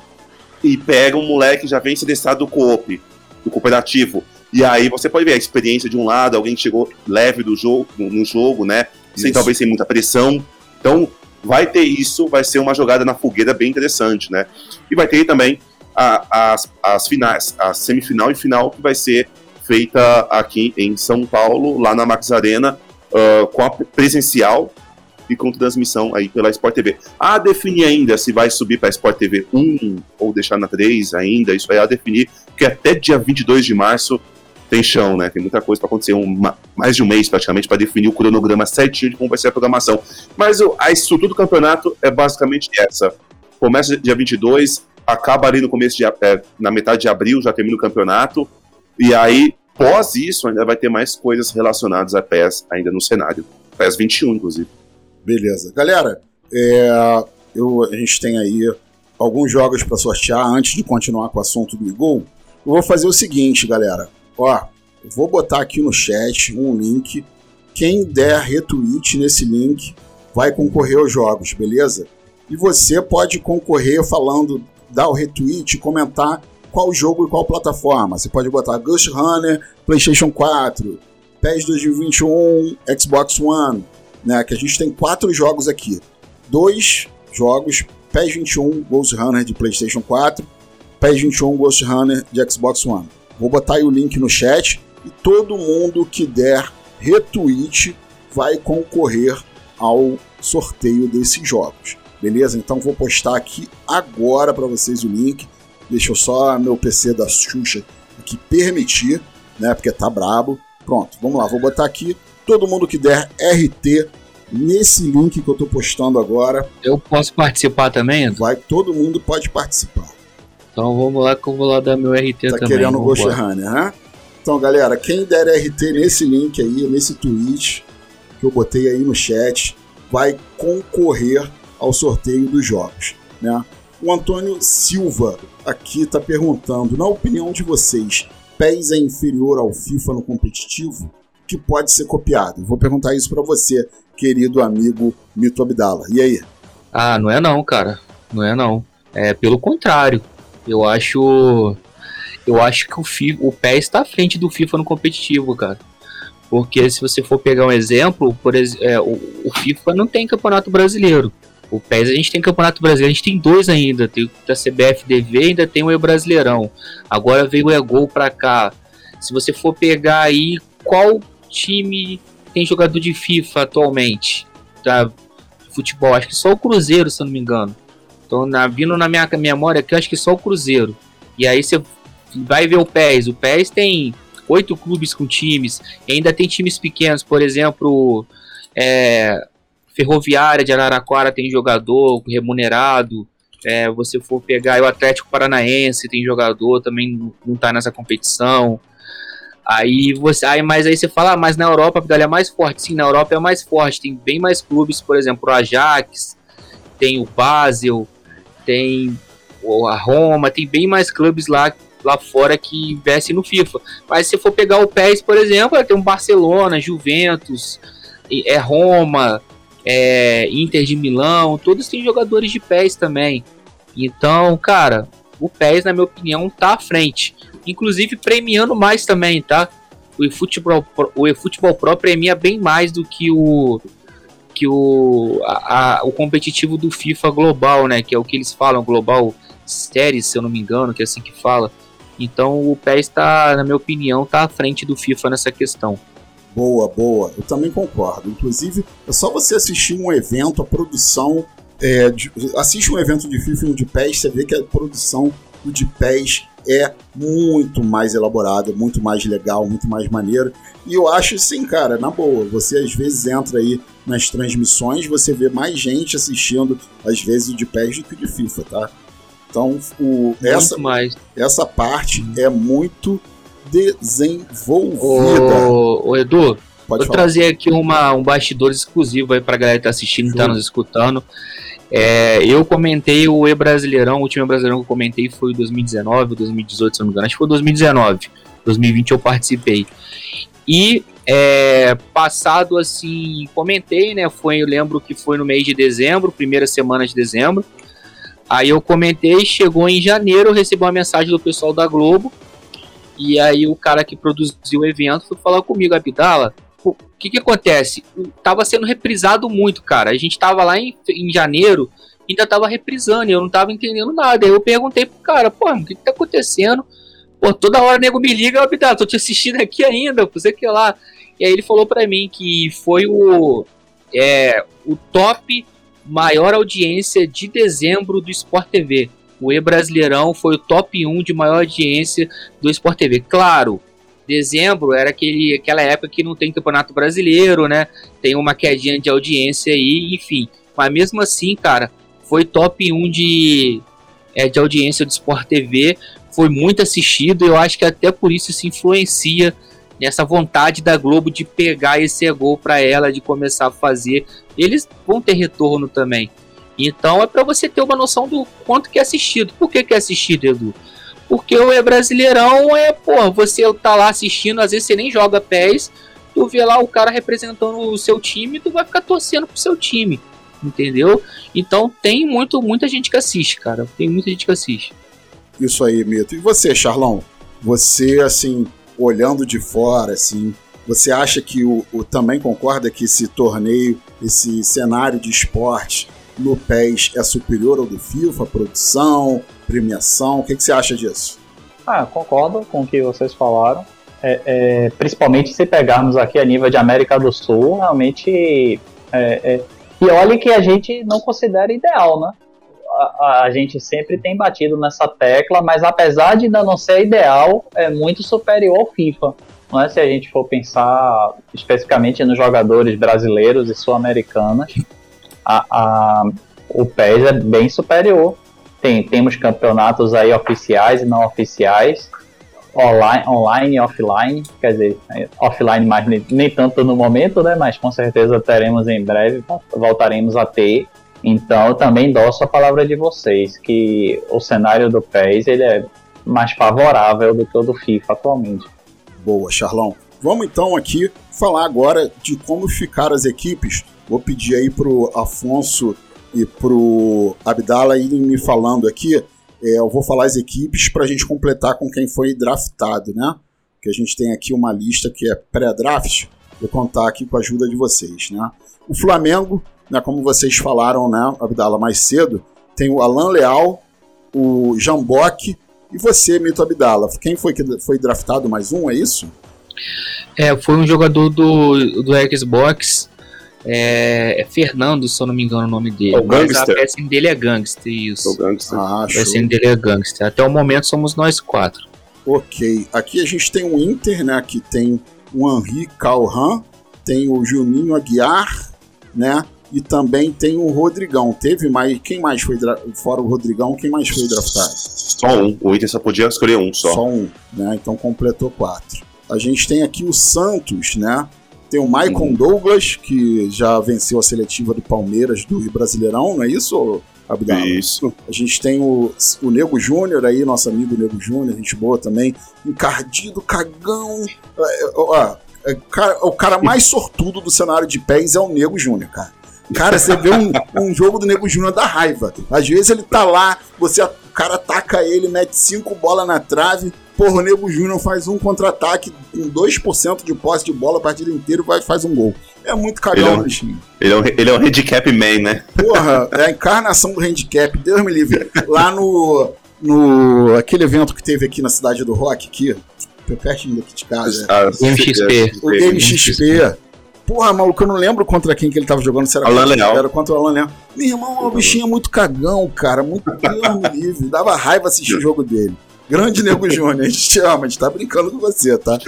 E pega um moleque que já vem selecionado do coop, do cooperativo. E aí você pode ver a experiência de um lado, alguém que chegou leve do jogo, no jogo, né? Sem talvez sem muita pressão. Então, vai ter isso, vai ser uma jogada na fogueira bem interessante, né? E vai ter também a, as, as finais, a semifinal e final que vai ser feita aqui em São Paulo, lá na Max Arena, uh, com a presencial e com transmissão aí pela Sport TV. A definir ainda se vai subir para Sport TV 1 ou deixar na 3 ainda, isso aí a definir, porque até dia 22 de março tem chão, né? Tem muita coisa para acontecer, uma, mais de um mês praticamente para definir o cronograma certinho de como vai ser a programação. Mas a estrutura do campeonato é basicamente essa. Começa dia 22, acaba ali no começo de é, na metade de abril, já termina o campeonato. E aí, pós isso, ainda vai ter mais coisas relacionadas a PES ainda no cenário. PES 21, inclusive. Beleza. Galera, é, eu, a gente tem aí alguns jogos para sortear antes de continuar com o assunto do Igol. Eu vou fazer o seguinte, galera. Ó, vou botar aqui no chat um link. Quem der retweet nesse link vai concorrer aos jogos, beleza? E você pode concorrer falando, dar o retweet, comentar qual jogo e qual plataforma. Você pode botar Ghost Runner, PlayStation 4, PES 2021, Xbox One, né? Que a gente tem quatro jogos aqui. Dois jogos, PES 21 Ghost Runner de PlayStation 4, PES 21 Ghost Runner de Xbox One. Vou botar aí o link no chat e todo mundo que der retweet vai concorrer ao sorteio desses jogos. Beleza? Então vou postar aqui agora para vocês o link. Deixa eu só meu PC da Xuxa aqui permitir, né? Porque tá brabo. Pronto, vamos lá, vou botar aqui todo mundo que der RT nesse link que eu tô postando agora. Eu posso participar também? Vai, todo mundo pode participar. Então vamos lá que eu vou lá dar meu RT tá também. Tá querendo o Ghost Runner, né? Então, galera, quem der RT nesse link aí, nesse tweet que eu botei aí no chat, vai concorrer ao sorteio dos jogos, né? O Antônio Silva aqui está perguntando, na opinião de vocês, PES é inferior ao FIFA no competitivo? Que pode ser copiado? Vou perguntar isso para você, querido amigo Mito Abdala. E aí? Ah, não é não, cara. Não é não. É pelo contrário. Eu acho. Eu acho que o, FIFA, o PES está à frente do FIFA no competitivo, cara. Porque se você for pegar um exemplo, por exemplo, é, o, o, FIFA não tem campeonato brasileiro. O PES a gente tem campeonato brasileiro, a gente tem dois ainda. Tem o da CBFDV ainda tem o E-Brasileirão. Agora veio o E-Gol pra cá. Se você for pegar aí, qual time tem jogador de FIFA atualmente? Da futebol? Acho que só o Cruzeiro, se eu não me engano. Então, na, vindo na minha memória aqui, acho que só o Cruzeiro. E aí você vai ver o PES. O PES tem oito clubes com times. E ainda tem times pequenos. Por exemplo, é, Ferroviária de Araraquara tem jogador remunerado. É, você for pegar o Atlético Paranaense tem jogador, também não está nessa competição. Aí você, aí, mas aí você fala, ah, mas na Europa a é mais forte. Sim, na Europa é mais forte, tem bem mais clubes, por exemplo, o Ajax, tem o Basel, tem a Roma, tem bem mais clubes lá, lá fora que investem no FIFA. Mas se for pegar o PES, por exemplo, tem um Barcelona, Juventus, é Roma, é Inter de Milão, todos têm jogadores de PES também. Então, cara, o PES, na minha opinião, tá à frente. Inclusive premiando mais também, tá? O eFootball, o eFootball Pro premia bem mais do que o que o, a, a, o competitivo do FIFA global, né? Que é o que eles falam, global series, se eu não me engano, que é assim que fala. Então o PES está, na minha opinião, tá à frente do FIFA nessa questão. Boa, boa. Eu também concordo. Inclusive, é só você assistir um evento, a produção. É, de, assiste um evento de FIFA e um de PES, você vê que a produção do de PES é muito mais elaborada, muito mais legal, muito mais maneira. E eu acho sim, cara, na boa, você às vezes entra aí nas transmissões, você vê mais gente assistindo, às vezes, de PES do que de FIFA, tá? Então, o, essa, mais. essa parte é muito desenvolvida. Ô, ô Edu, Pode vou falar. trazer aqui uma, um bastidor exclusivo aí pra galera que tá assistindo, que tá nos escutando. É, eu comentei o E Brasileirão, o último Brasileirão que eu comentei foi 2019, 2018, se não me engano, acho que foi 2019. 2020 eu participei. E é, passado assim, comentei, né? Foi, eu lembro que foi no mês de dezembro, primeira semana de dezembro. Aí eu comentei, chegou em janeiro, eu recebi uma mensagem do pessoal da Globo. E aí o cara que produziu o evento foi falar comigo, Abdala, o que que acontece? Tava sendo reprisado muito, cara. A gente tava lá em, em janeiro, ainda tava reprisando, e eu não tava entendendo nada. Aí eu perguntei pro cara, pô, o que que tá acontecendo? Pô, toda hora o nego me liga, Abdala, tô te assistindo aqui ainda, pô, sei que lá. E aí ele falou para mim que foi o, é, o top maior audiência de dezembro do Sport TV. O E-Brasileirão foi o top 1 de maior audiência do Sport TV. Claro, dezembro era aquele, aquela época que não tem campeonato brasileiro, né? Tem uma quedinha de audiência aí, enfim. Mas mesmo assim, cara, foi top 1 de, é, de audiência do Sport TV. Foi muito assistido. Eu acho que até por isso se influencia nessa vontade da Globo de pegar esse gol para ela, de começar a fazer. Eles vão ter retorno também. Então é para você ter uma noção do quanto que é assistido. Por que, que é assistido, Edu? Porque o é Brasileirão é, pô, você tá lá assistindo, às vezes você nem joga pés, tu vê lá o cara representando o seu time, tu vai ficar torcendo pro seu time, entendeu? Então tem muito, muita gente que assiste, cara. Tem muita gente que assiste. Isso aí, Mito. E você, Charlão? Você, assim, olhando de fora, assim, você acha que o, o, também concorda que esse torneio, esse cenário de esporte no PES é superior ao do FIFA, produção, premiação? O que, que você acha disso? Ah, concordo com o que vocês falaram. É, é, principalmente se pegarmos aqui a nível de América do Sul, realmente. É, é e olhe que a gente não considera ideal, né? a, a, gente sempre tem batido nessa tecla, mas apesar de ainda não ser ideal, é muito superior ao FIFA. Não é se a gente for pensar especificamente nos jogadores brasileiros e sul-americanos, a, a, o PES é bem superior. Tem, temos campeonatos aí oficiais e não oficiais, online, online e offline, quer dizer, offline mais nem, nem tanto no momento, né? Mas com certeza teremos em breve, voltaremos a ter. Então eu também endosso a palavra de vocês, que o cenário do PES ele é mais favorável do que o do FIFA atualmente. Boa, Charlão. Vamos então aqui falar agora de como ficaram as equipes. Vou pedir aí pro Afonso e pro Abdala irem me falando aqui. É, eu vou falar as equipes para a gente completar com quem foi draftado, né? Que a gente tem aqui uma lista que é pré-draft. Vou contar aqui com a ajuda de vocês, né? O Flamengo né, como vocês falaram, né, Abdala, mais cedo, tem o Alan Leal, o Jamboque e você, Mito Abdala. Quem foi que foi draftado mais um, é isso? É, foi um jogador do, do Xbox, é, é Fernando, se eu não me engano o nome dele. O mas a PSN dele é Gangster, isso. O Gangster. Ah, a PSN dele é Gangster. Até o momento somos nós quatro. Ok. Aqui a gente tem o Inter, né, que tem o Henri Calhan, tem o Juninho Aguiar, né, e também tem o Rodrigão. Teve mais. Quem mais foi fora o Rodrigão? Quem mais foi draftado? Só um. O Inter só podia escolher um só. Só um, né? Então completou quatro. A gente tem aqui o Santos, né? Tem o Maicon uhum. Douglas, que já venceu a seletiva do Palmeiras do Rio Brasileirão, não é isso, Abdala? Isso. A gente tem o, o Nego Júnior aí, nosso amigo Nego Júnior, gente boa também. Encardido, cagão. É, é, cara, o cara mais sortudo do cenário de pés é o Nego Júnior, cara. Cara, você vê um, um jogo do Nego Júnior da raiva. Às vezes ele tá lá, você, o cara ataca ele, mete cinco bolas na trave. Porra, o Nego Júnior faz um contra-ataque com 2% de posse de bola a partida inteira e faz um gol. É muito cagão, ele é, ele é, um, ele é um handicap man, né? Porra, é a encarnação do handicap, Deus me livre. Lá no, no aquele evento que teve aqui na cidade do Rock, aqui, pertinho daqui de casa. Ah, o MXP. O MXP. Porra, maluco, eu não lembro contra quem que ele tava jogando. Se era, Alan Leal. era contra o Alan Leal. Meu irmão, o bichinho é muito cagão, cara. Muito Deus livre. Dava raiva assistir o jogo dele. Grande Nego [LAUGHS] Júnior, a gente te ama, a gente tá brincando com você, tá?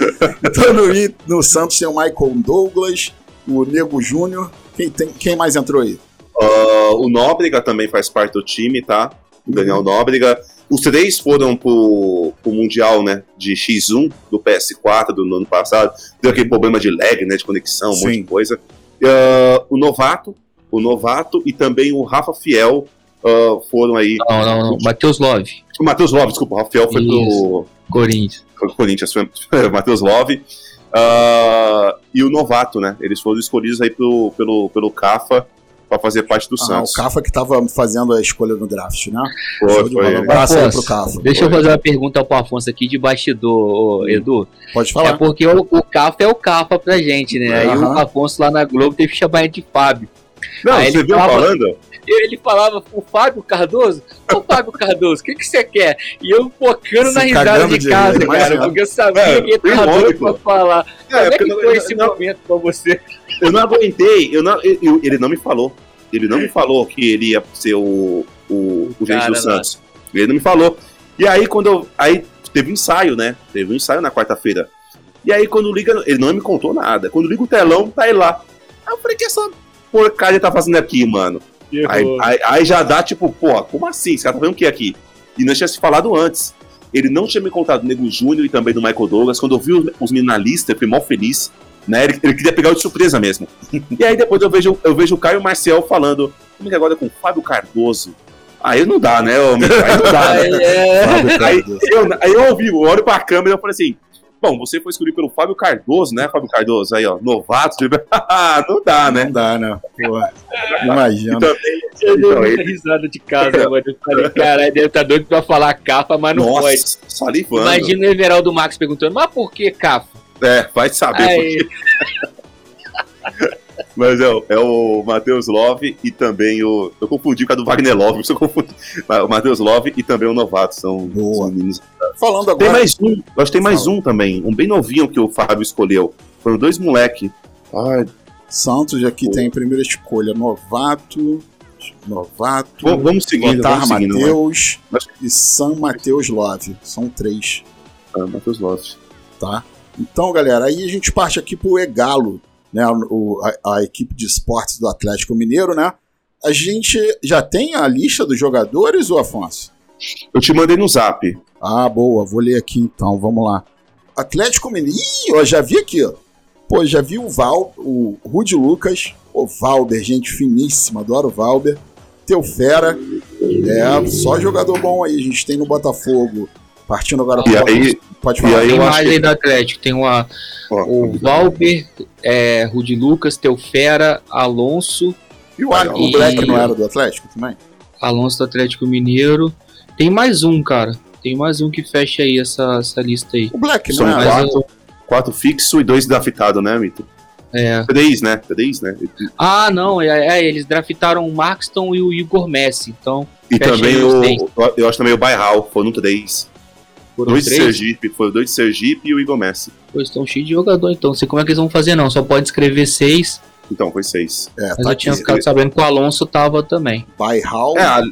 Então no, no Santos tem o Michael Douglas, o Nego Júnior. Quem, tem, quem mais entrou aí? Uh, o Nóbrega também faz parte do time, tá? O Daniel Nóbrega. Os três foram pro, pro Mundial, né? De X1 do PS4 do ano passado. Deu aquele problema de lag, né? De conexão, um Sim. monte de coisa. Uh, o Novato, o Novato e também o Rafa Fiel uh, foram aí. Não, não, não. Matheus Love. O Matheus Love, desculpa. O Rafael foi Isso. pro. Corinthians. Foi pro [LAUGHS] Corinthians, foi Matheus Love. Uh, e o Novato, né? Eles foram escolhidos aí pro, pelo, pelo CAFA para fazer parte do ah, Santos. O Cafa que estava fazendo a escolha no draft, né? Foi, foi. Um abraço aí pro Cafa. Deixa foi. eu fazer uma pergunta pro Afonso aqui de bastidor, Edu. Pode falar. É porque o, o Cafa é o Cafa pra gente, né? Aí o Afonso lá na Globo teve que chamar ele de Fábio. Não, aí você viu falava, falando? Ele falava o Fábio Cardoso, ô Fábio Cardoso, o que, que você quer? E eu focando Se na risada de, de casa, ele, cara, porque eu sabia é, que ele tava doido pra falar. É, Como é que foi esse não, momento pra você? Eu não aguentei, eu não, eu, ele não me falou. Ele não me falou que ele ia ser o, o, o gente do Santos. Ele não me falou. E aí, quando eu. Aí teve um ensaio, né? Teve um ensaio na quarta-feira. E aí, quando liga. Ele não me contou nada. Quando liga o telão, tá ele lá. Aí eu falei, que essa porcaria tá fazendo aqui, mano? Aí, aí, aí, já dá tipo, pô, como assim? Esse cara tá vendo o que aqui? E não tinha se falado antes. Ele não tinha me contado do Nego Júnior e também do Michael Douglas. Quando eu vi os, os meninos na lista, eu fui mal feliz. Né? Ele, ele, queria pegar o de surpresa mesmo. [LAUGHS] e aí depois eu vejo, eu vejo o Caio Marcel falando, como que agora é com o Fábio Cardoso? Aí não dá, né, homem? Aí não dá, né? [LAUGHS] é. aí, eu, aí eu ouvi, eu olho pra câmera e eu falei assim, bom, você foi escolhido pelo Fábio Cardoso, né, Fábio Cardoso? Aí, ó, novato, [LAUGHS] não dá, né? Não dá, né? Porra, imagina. Também, eu dei muita ele... risada de casa, mano. Eu falei, caralho, deve tá doido pra falar capa, mas não Nossa, pode. Salivando. Imagina o Everaldo Max perguntando, mas por que capa? É, vai saber Aí. por quê. [LAUGHS] Mas é, é o Matheus Love e também o. Eu confundi com a do Wagner Love, [LAUGHS] eu confundi. O Matheus Love e também o Novato são, Boa. meninos. Falando agora. Tem mais um, acho que tem mais Fala. um também, um bem novinho que o Fábio escolheu. Foram dois moleque. Ai. Santos aqui Pô. tem primeira escolha: Novato. Novato. Bom, vamos seguindo. Lotar Matheus e San Matheus Love. São três. Ah, Matheus Love. Tá? Então, galera, aí a gente parte aqui pro Egalo, né? O, a, a, equipe de esportes do Atlético Mineiro, né? A gente já tem a lista dos jogadores, o Afonso? Eu te mandei no zap. Ah, boa, vou ler aqui então, vamos lá. Atlético Mineiro. Ih, eu já vi aqui, ó. Pô, já vi o Val, o Rudy Lucas, o Valber, gente finíssima, adoro o Valber. Teufera, é, só jogador bom aí. A gente tem no Botafogo Partindo agora para aí, pode falar. Tem mais aí do Atlético. Tem uma, o Valber, é, Rudy Lucas, Teufera, Alonso. E o, e... o Black não era do Atlético também? Alonso do Atlético Mineiro. Tem mais um, cara. Tem mais um que fecha aí essa, essa lista aí. O Black não São é quatro, eu... quatro fixo e dois draftados, né, Mito? É. Três, né? Três, né? Ah, não, é, é, eles draftaram o Maxton e o Igor Messi, então. E também o. Eu acho também o Bairral, foram três. Foram dois três? de Sergipe, foi dois de Sergipe e o Igor Messi. Pô, estão cheios de jogador, então. Não sei como é que eles vão fazer, não. Só pode escrever seis. Então, foi seis. É, Mas tá eu tinha ficado sabendo que o Alonso tava também. Bairral, é, a...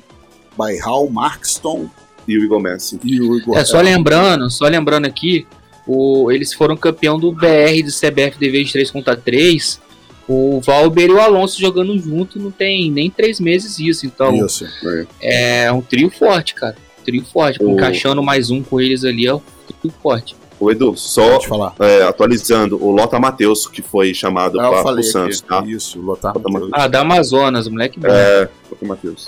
Bairral, Markston e o Igor Messi. E o Igor é, só lembrando, só lembrando aqui, o, eles foram campeão do BR do CBF de 3 contra 3. O Valber e o Alonso jogando junto não tem nem três meses isso. Então, isso. É. é um trio forte, cara trio forte. O... Encaixando mais um com eles ali é o trio forte. O Edu, só é, atualizando, o Lota Matheus, que foi chamado ah, para o Santos, tá? Isso, Lota Matheus. Ah, da Amazonas, moleque bom. É, Lota Matheus.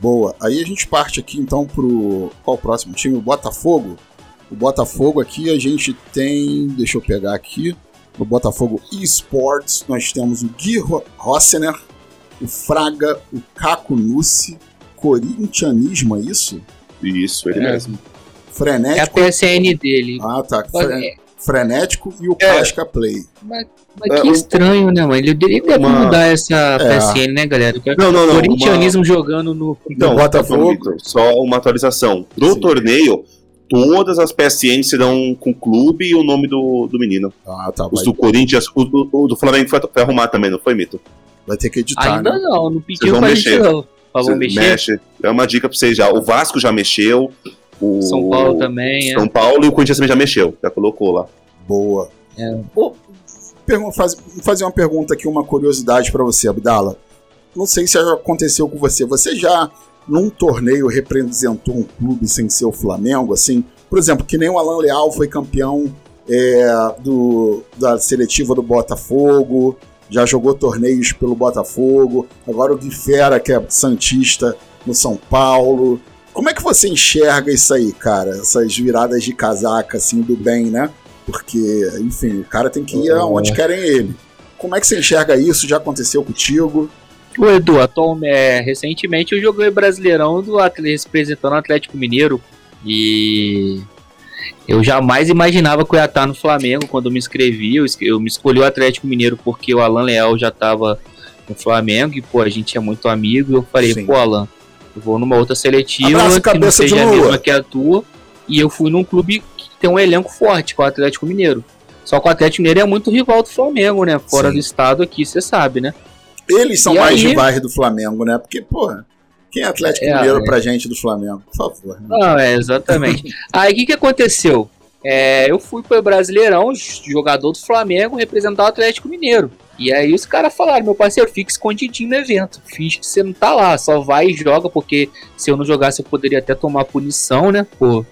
Boa. Aí a gente parte aqui então pro. Qual o próximo time? O Botafogo. O Botafogo aqui a gente tem. Deixa eu pegar aqui. No Botafogo Esports, nós temos o Gui Rossener, o Fraga, o Caco Nussi, Corintianismo, é isso? Isso, ele é. mesmo. Frenético. É a PSN dele. Ah, tá. Fre... Frenético e o é. Casca Play. Mas, mas é, que estranho, né, mano? Ele deveria uma... mudar essa é. PSN, né, galera? Não, não, não. Corintianismo uma... jogando no. Então, no Botafogo. Só uma atualização. Do Sim. torneio, todas as PSN serão com o clube e o nome do, do menino. Ah, tá. Os do Corinthians, o, o, o, do Flamengo foi, foi arrumar também, não foi, Mito? Vai ter que editar. Ainda né? não, não pediu pra mexer. Não. Mexe. É uma dica pra vocês já. O Vasco já mexeu, O São Paulo também. São é. Paulo e o Corinthians também já mexeu, já colocou lá. Boa. É. Faz, fazer uma pergunta aqui, uma curiosidade para você, Abdala. Não sei se já aconteceu com você. Você já, num torneio, representou um clube sem ser o Flamengo? Assim, por exemplo, que nem o Alan Leal foi campeão é, do, da seletiva do Botafogo, já jogou torneios pelo Botafogo, agora o Gui Fera, que é Santista no São Paulo. Como é que você enxerga isso aí, cara? Essas viradas de casaca, assim, do bem, né? Porque, enfim, o cara tem que ir aonde é. querem ele. Como é que você enxerga isso? Já aconteceu contigo? O Edu, atualmente, é, recentemente eu joguei Brasileirão do representando o Atlético Mineiro e eu jamais imaginava que eu ia estar no Flamengo quando eu me inscrevi. Eu, eu me escolhi o Atlético Mineiro porque o Alan Leal já estava no Flamengo e, pô, a gente é muito amigo. E eu falei, Sim. pô, Alan, eu vou numa outra seletiva Abraço, que não seja a mesma que a tua. E eu fui num clube tem um elenco forte com o Atlético Mineiro. Só que o Atlético Mineiro é muito rival do Flamengo, né? Fora Sim. do estado aqui, você sabe, né? Eles são e mais aí... rivais do Flamengo, né? Porque, porra, quem é Atlético é, Mineiro é... pra gente do Flamengo? Por favor. Né? Não, é, exatamente. aí o que, que aconteceu? É, eu fui pro Brasileirão, jogador do Flamengo, representar o Atlético Mineiro. E aí os caras falaram, meu parceiro, fica escondidinho no evento. Finge que você não tá lá, só vai e joga, porque se eu não jogasse eu poderia até tomar punição, né? Por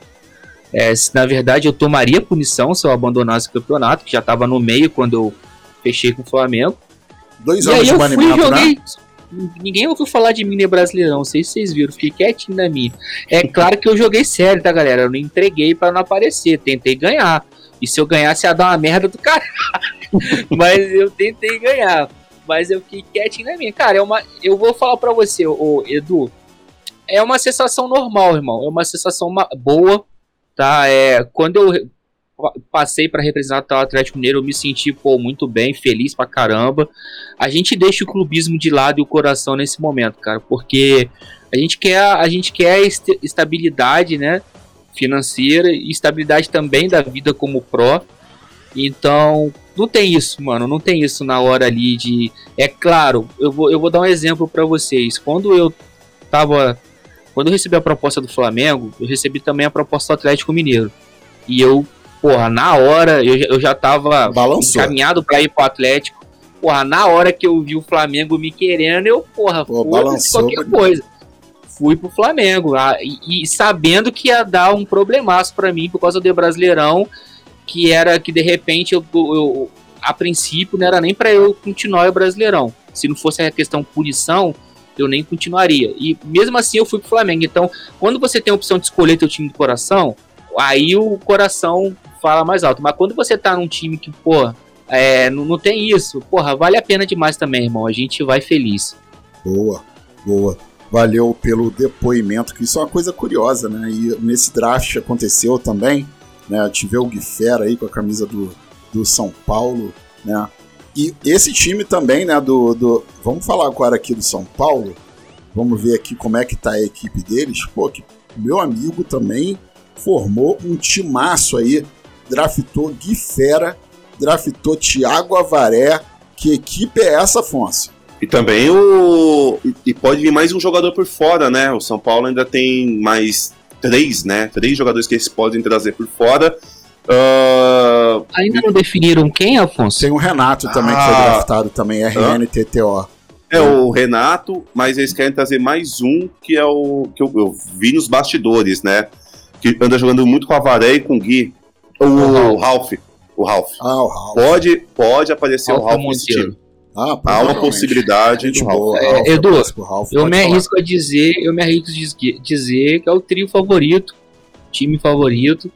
é, se, na verdade, eu tomaria punição se eu abandonasse o campeonato, que já estava no meio quando eu fechei com o Flamengo. Dois anos de banimento, joguei, né? Ninguém ouviu falar de mim Brasileirão, não sei se vocês viram, fiquei quietinho na minha. É claro que eu joguei sério, tá, galera? Eu não entreguei para não aparecer, tentei ganhar. E se eu ganhasse, ia dar uma merda do caralho. [LAUGHS] Mas eu tentei ganhar. Mas eu fiquei quietinho na minha. Cara, é uma, eu vou falar para você, ô, Edu. É uma sensação normal, irmão. É uma sensação boa tá? É, quando eu passei para representar o Atlético Mineiro, eu me senti pô, muito bem, feliz pra caramba. A gente deixa o clubismo de lado e o coração nesse momento, cara, porque a gente quer a gente quer estabilidade, né, financeira e estabilidade também da vida como pró. Então, não tem isso, mano, não tem isso na hora ali de é claro, eu vou eu vou dar um exemplo para vocês. Quando eu tava quando eu recebi a proposta do Flamengo, eu recebi também a proposta do Atlético Mineiro. E eu, porra, na hora, eu, eu já tava Balançou. encaminhado para ir pro Atlético. Porra, na hora que eu vi o Flamengo me querendo, eu, porra, Pô, qualquer coisa. Fui pro Flamengo. Ah, e, e, sabendo que ia dar um problemaço para mim por causa do Brasileirão, que era que de repente eu, eu a princípio não era nem para eu continuar o Brasileirão. Se não fosse a questão punição, eu nem continuaria. E mesmo assim eu fui pro Flamengo. Então, quando você tem a opção de escolher teu time do coração, aí o coração fala mais alto. Mas quando você tá num time que, pô, é, não, não tem isso, porra, vale a pena demais também, irmão. A gente vai feliz. Boa, boa. Valeu pelo depoimento, que isso é uma coisa curiosa, né? E nesse draft aconteceu também, né? Tive o Guifera aí com a camisa do, do São Paulo, né? E esse time também, né, do, do. Vamos falar agora aqui do São Paulo. Vamos ver aqui como é que tá a equipe deles. Pô, que meu amigo também formou um timaço aí. Draftou Gui Fera, draftou Thiago Avaré. Que equipe é essa, Afonso? E também o. E pode vir mais um jogador por fora, né? O São Paulo ainda tem mais três, né? Três jogadores que eles podem trazer por fora. Uh... Ainda não definiram quem, Afonso? Tem o Renato também, ah. que foi ah. draftado também, RNTTO. É o Renato, mas eles querem trazer mais um que é o que eu, eu vi nos bastidores, né? Que anda jogando muito com a Varé e com o Gui. O, o Ralph. O Ralph. Ah, o Ralph. Pode, pode aparecer Ralph o Ralph nesse time. Ah, Há uma possibilidade do Ralph. É, Edu, Ralph eu me arrisco a dizer, eu me arrisco a dizer que é o trio favorito, time favorito.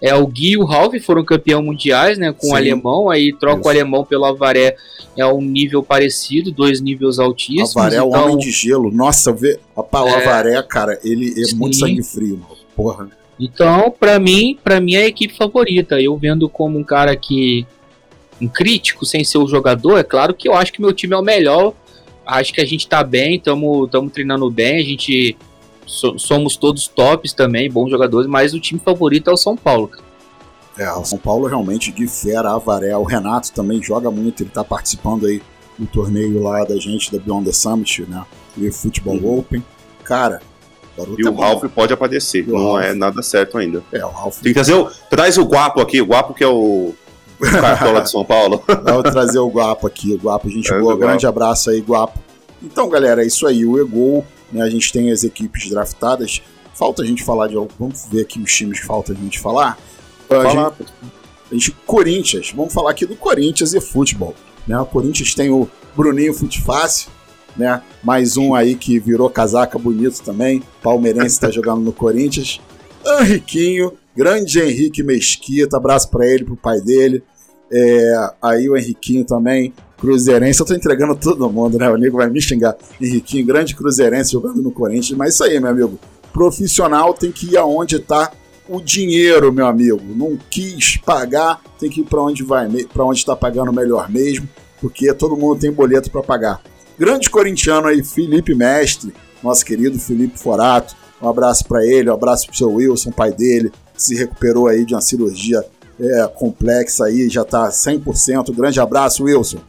É, o Gui e o Ralf foram campeão mundiais, né? Com Sim. o alemão, aí troca Isso. o alemão pelo Avaré, é um nível parecido, dois níveis altíssimos. Avaré é o então... homem de gelo. Nossa, vê, opa, o é... Avaré, cara, ele é Sim. muito sangue frio, porra. Então, para mim, para mim é a equipe favorita. Eu vendo como um cara que um crítico sem ser o jogador, é claro que eu acho que meu time é o melhor. Acho que a gente tá bem, estamos treinando bem, a gente so, somos todos tops também, bons jogadores, mas o time favorito é o São Paulo. Cara. É, o São Paulo realmente de fera, Avaré, o Renato também joga muito, ele tá participando aí do torneio lá da gente, da Beyond the Summit, né, e Futebol uhum. Open. Cara, E é o Ralph pode aparecer, o não Ralph. é nada certo ainda. É, o Ralph. Tem que trazer o. Traz o Guapo aqui, o Guapo que é o. O [LAUGHS] cartola de São Paulo. Vou trazer o Guapo aqui, o Guapo, gente é, boa. Grande abraço aí, Guapo. Então, galera, é isso aí. O Egol, né, a gente tem as equipes draftadas. Falta a gente falar de. Vamos ver aqui os times que falta a gente falar. A gente, a gente, Corinthians, vamos falar aqui do Corinthians e futebol. Né? O Corinthians tem o Bruninho Futefácil, né? Mais um aí que virou casaca bonito também. Palmeirense está jogando no Corinthians. Henriquinho, grande Henrique Mesquita, abraço para ele, pro pai dele. É, aí o Henriquinho também, Cruzeirense. Eu tô entregando todo mundo, né? O nego vai me xingar. Henriquinho, grande Cruzeirense jogando no Corinthians. Mas isso aí, meu amigo. Profissional tem que ir aonde tá o dinheiro, meu amigo. Não quis pagar, tem que ir para onde vai, para onde está pagando melhor mesmo, porque todo mundo tem boleto para pagar. Grande corintiano aí, Felipe Mestre, nosso querido Felipe Forato. Um abraço para ele, um abraço pro seu Wilson, pai dele, que se recuperou aí de uma cirurgia é, complexa aí, já tá 100%. Grande abraço, Wilson.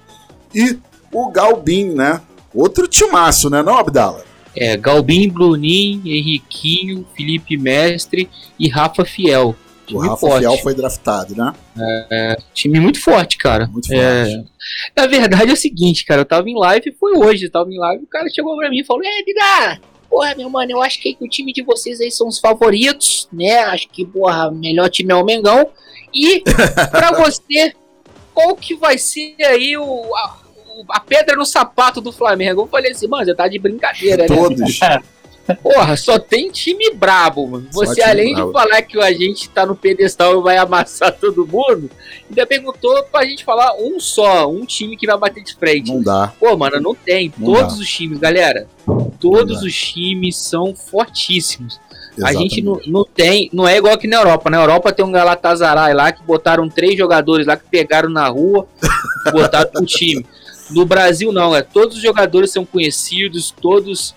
E o Galbin, né? Outro timaço, né, não, Abdala? É, Galbin, Bruninho, Henriquinho, Felipe Mestre e Rafa Fiel. O Rafa forte. Fiel foi draftado, né? É, time muito forte, cara. Muito é, forte. Na verdade é o seguinte, cara, eu tava em live, foi hoje, eu tava em live, o cara chegou pra mim e falou, é, Bida, porra, meu mano, eu acho que o time de vocês aí são os favoritos, né? Acho que, porra, o melhor time é o Mengão. E [LAUGHS] pra você, qual que vai ser aí o, a, a pedra no sapato do Flamengo. Eu falei assim, mano, você tá de brincadeira, né? Todos. [LAUGHS] Porra, só tem time brabo, mano. Você, além de falar que a gente tá no pedestal e vai amassar [LAUGHS] todo mundo, ainda perguntou pra gente falar um só, um time que vai bater de frente. Não dá. Pô, mano, não tem. Não Todos dá. os times, galera, todos os times são fortíssimos. Exatamente. A gente não, não tem, não é igual aqui na Europa. Na Europa tem um Galatasaray lá que botaram três jogadores lá que pegaram na rua, [LAUGHS] botaram pro time. No Brasil, não, é. Todos os jogadores são conhecidos, todos,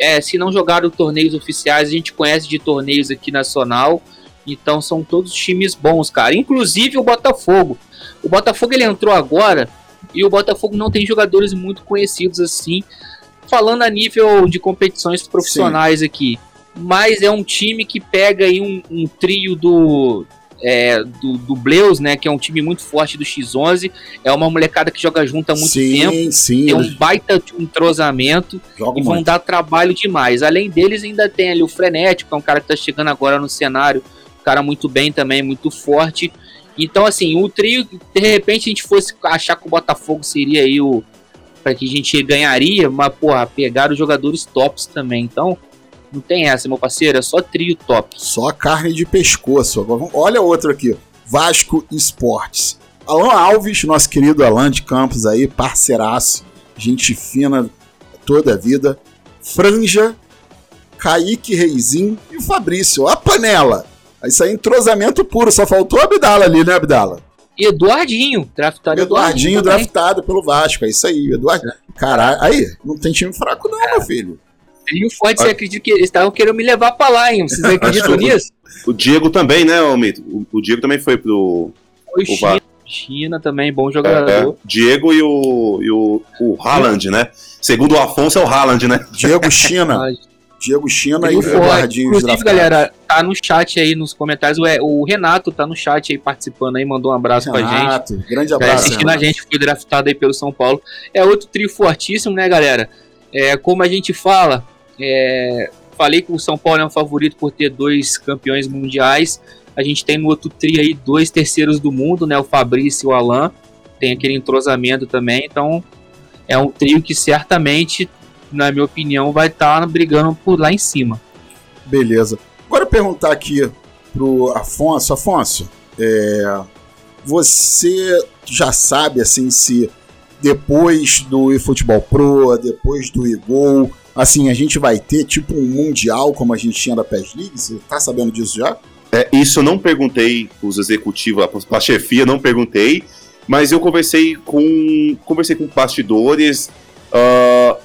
é, se não jogaram torneios oficiais, a gente conhece de torneios aqui nacional. Então são todos times bons, cara. Inclusive o Botafogo. O Botafogo ele entrou agora e o Botafogo não tem jogadores muito conhecidos assim. Falando a nível de competições profissionais Sim. aqui. Mas é um time que pega aí um, um trio do, é, do, do Bleus, né? Que é um time muito forte do X11. É uma molecada que joga junto há muito sim, tempo. Sim, tem um baita de um entrosamento. e vão muito. dar trabalho demais. Além deles, ainda tem ali o Frenético, que é um cara que tá chegando agora no cenário. Um cara muito bem também, muito forte. Então, assim, o trio, de repente a gente fosse achar que o Botafogo seria aí o. para que a gente ganharia, mas, porra, pegar os jogadores tops também. Então, não tem essa, meu parceiro, é só trio top. Só carne de pescoço. Olha outro aqui, Vasco Esportes. Alan Alves, nosso querido Alan de Campos aí, parceiraço, gente fina toda a vida. Franja, Kaique Reizinho e o Fabrício. A panela. Isso aí é entrosamento puro, só faltou a Abdala ali, né, Abdala? Eduardinho, draftado Eduardinho. Eduardinho, draftado pelo Vasco, é isso aí, Eduardinho. Caralho, aí, não tem time fraco não, é. meu filho. E o Forte, você acredita que eles estavam querendo me levar pra lá, hein? Vocês [LAUGHS] acreditam nisso? O Diego também, né, Mito? O, o Diego também foi pro. Foi o China, China também, bom jogador. É, é. Diego e o, e o, o Haaland, né? Segundo o Afonso é o Haaland, né? Diego China. [LAUGHS] Diego China e, o Eduardinho. Inclusive, galera, tá no chat aí nos comentários. O, o, Renato tá no chat aí participando aí, mandou um abraço Renato, pra gente. Grande abraço. Tá assistindo Renato. a gente, foi draftado aí pelo São Paulo. É outro trio fortíssimo, né, galera? É, como a gente fala, é, falei que o São Paulo é um favorito por ter dois campeões mundiais. A gente tem no outro trio aí dois terceiros do mundo, né? O Fabrício e o Alain. Tem aquele entrosamento também. Então é um trio que certamente, na minha opinião, vai estar tá brigando por lá em cima. Beleza. Agora perguntar aqui pro Afonso. Afonso, é, você já sabe assim se depois do eFootball Pro, depois do eGol, assim, a gente vai ter tipo um mundial como a gente tinha da PES League? Você tá sabendo disso já? É, isso eu não perguntei os executivos, a chefia, não perguntei, mas eu conversei com conversei com bastidores. Uh,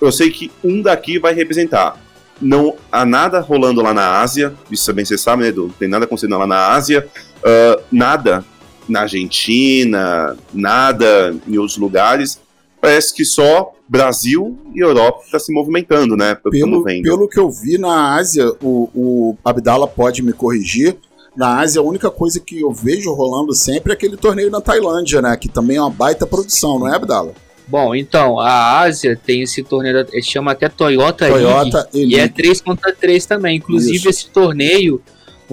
eu sei que um daqui vai representar. Não há nada rolando lá na Ásia, isso também você sabe, né, Edu? Não tem nada acontecendo lá na Ásia, uh, nada na Argentina, nada em outros lugares. Parece que só Brasil e Europa está se movimentando, né? Pelo, pelo que eu vi na Ásia, o, o Abdala pode me corrigir. Na Ásia, a única coisa que eu vejo rolando sempre é aquele torneio na Tailândia, né? Que também é uma baita produção, não é, Abdala? Bom, então, a Ásia tem esse torneio, chama até Toyota, Toyota League, e é 3 contra 3 também. Inclusive, Isso. esse torneio,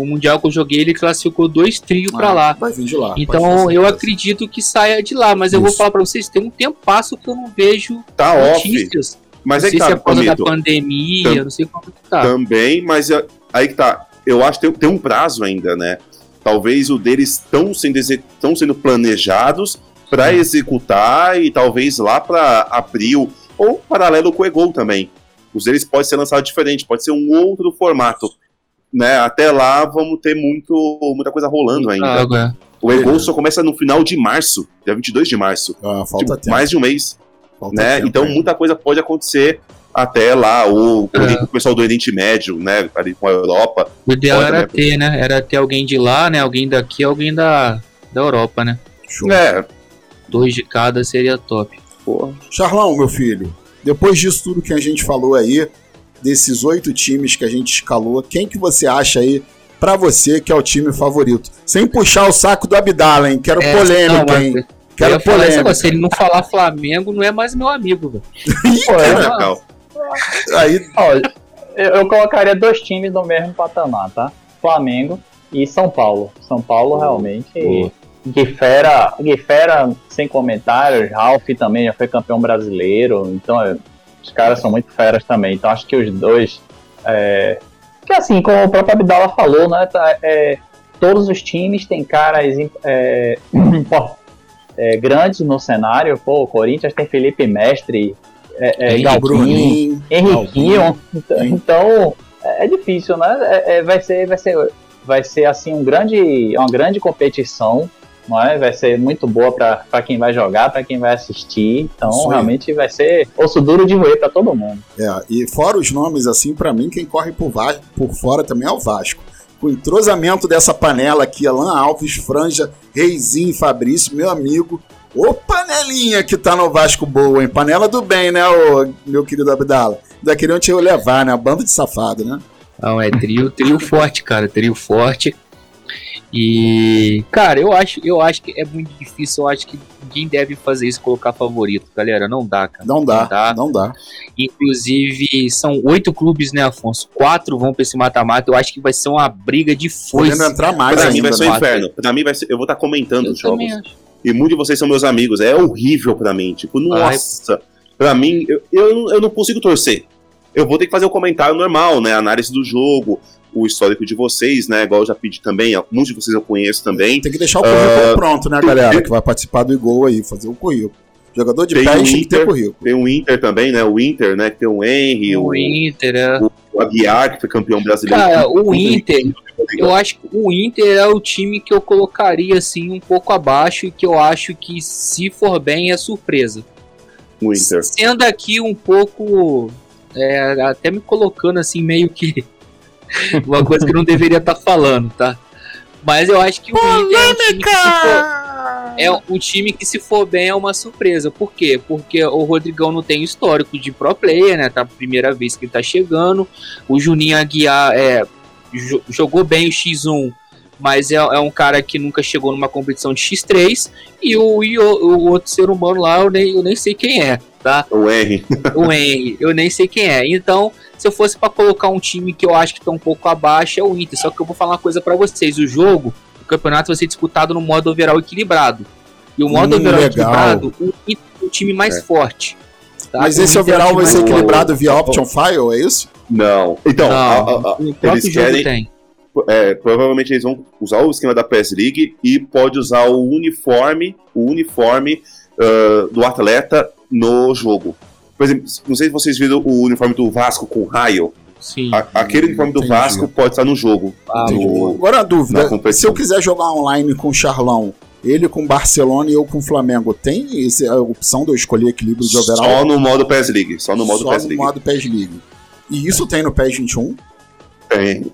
o Mundial que eu joguei, ele classificou dois trios ah, para lá. Vai vir de lá. Então, eu acredito que saia de lá, mas Isso. eu vou falar para vocês, tem um tempo passo que eu não vejo tá notícias. Off. Mas não sei tá, se é por causa da pandemia, Tam não sei como que tá. Também, mas é, aí que tá. Eu acho que tem, tem um prazo ainda, né? Talvez o deles estão sendo, sendo planejados para executar e talvez lá para abril ou paralelo com o Egol também. Os deles pode ser lançado diferente, pode ser um outro formato. Né? Até lá vamos ter muito, muita coisa rolando ainda. Água. O Egol só começa no final de março, dia 22 de março. Ah, falta tipo, mais de um mês. né? Tempo, então muita coisa pode acontecer até lá, o, é. o pessoal do Oriente Médio, né, ali com a Europa. O ideal era ter, né, era ter alguém de lá, né, alguém daqui, alguém da, da Europa, né. Show. É, Dois de cada seria top. Porra. Charlão, meu filho, depois disso tudo que a gente falou aí, desses oito times que a gente escalou, quem que você acha aí para você que é o time favorito? Sem puxar o saco do Abdala, hein? Quero é, polêmica, não, hein? Quero polêmica. Se ele não falar Flamengo, não é mais meu amigo, velho. [LAUGHS] é Aí... Olha, eu, eu colocaria dois times no mesmo patamar, tá? Flamengo e São Paulo. São Paulo realmente Guifera, Guifera sem comentários, Ralph também já foi campeão brasileiro, então é, os caras são muito feras também. Então acho que os dois. É, que assim, como o próprio Abdala falou, né? Tá, é, todos os times têm caras é, [CLEARS THROAT] é, grandes no cenário. Pô, o Corinthians tem Felipe Mestre, é, é, Galvinho, Henriquinho. Então é, é difícil, né? É, vai ser, vai ser, vai ser assim um grande, uma grande competição é? Vai ser muito boa para quem vai jogar, para quem vai assistir. Então, realmente vai ser osso duro de roer para todo mundo. É, e fora os nomes, assim, para mim, quem corre por, Vasco, por fora também é o Vasco. Com o entrosamento dessa panela aqui, Alan Alves, Franja, Reizinho e Fabrício, meu amigo. Ô panelinha que tá no Vasco boa, hein? Panela do bem, né, ô, meu querido Abdala? Ainda queriam te levar, né? A banda de safado, né? Não, é trio, trio forte, cara. Trio forte. E, cara, eu acho, eu acho que é muito difícil. Eu acho que ninguém deve fazer isso, colocar favorito, galera. Não dá, cara. Não dá, não dá. Não dá. Inclusive, são oito clubes, né, Afonso? Quatro vão pra esse mata-mata. Eu acho que vai ser uma briga de foice. Podendo entrar mais pra mim vai ser um inferno. Pra mim vai ser. Eu vou estar tá comentando eu os jogos. E muitos de vocês são meus amigos. É horrível pra mim. Tipo, nossa. Ai. Pra mim, eu, eu, eu não consigo torcer. Eu vou ter que fazer o um comentário normal, né? Análise do jogo, o histórico de vocês, né? Igual eu já pedi também, muitos de vocês eu conheço também. Tem que deixar o currículo uh, pronto, né, galera? Que vai participar do Igol aí, fazer o currículo. Jogador de pé tem que ter currículo. Tem o Inter também, né? O Inter, né? Que tem o Henry, o, o Inter, é. o, o Aguiar, que foi campeão brasileiro. Cara, o Inter, eu acho que o Inter é o time que eu colocaria assim um pouco abaixo e que eu acho que se for bem é surpresa. O Inter. Sendo aqui um pouco é, até me colocando assim meio que uma coisa que não deveria estar tá falando, tá? Mas eu acho que o Inter é um time que se for, é um time que se for bem é uma surpresa. Por quê? Porque o Rodrigão não tem histórico de pro player, né? Tá a primeira vez que ele tá chegando. O Juninho Aguiar é, jogou bem o X1 mas é, é, um cara que nunca chegou numa competição de X3 e o, e o, o, outro ser humano lá eu nem, eu nem sei quem é, tá? O R. [LAUGHS] o R, eu nem sei quem é. Então, se eu fosse para colocar um time que eu acho que tá um pouco abaixo, é o Inter. Só que eu vou falar uma coisa para vocês: o jogo, o campeonato vai ser disputado no modo overall equilibrado. E o modo hum, overall legal. equilibrado, o Inter é o time mais é. forte. Tá? Mas esse overall vai ser equilibrado via Option File, é isso? Não. Então, não, a, a, a, eles querem. Tem é, provavelmente eles vão usar o esquema da PES League e pode usar o uniforme, o uniforme uh, do atleta no jogo. Por exemplo, não sei se vocês viram o uniforme do Vasco com raio. Sim. A, aquele uniforme do Vasco pode estar no jogo. Ah, no, Agora a dúvida: se eu quiser jogar online com o Charlão, ele com Barcelona e eu com Flamengo, tem essa a opção de eu escolher equilíbrio de overall? Só no modo PES League. Só no modo só PES League. no modo PES League. E isso tem no PES 21? Tem.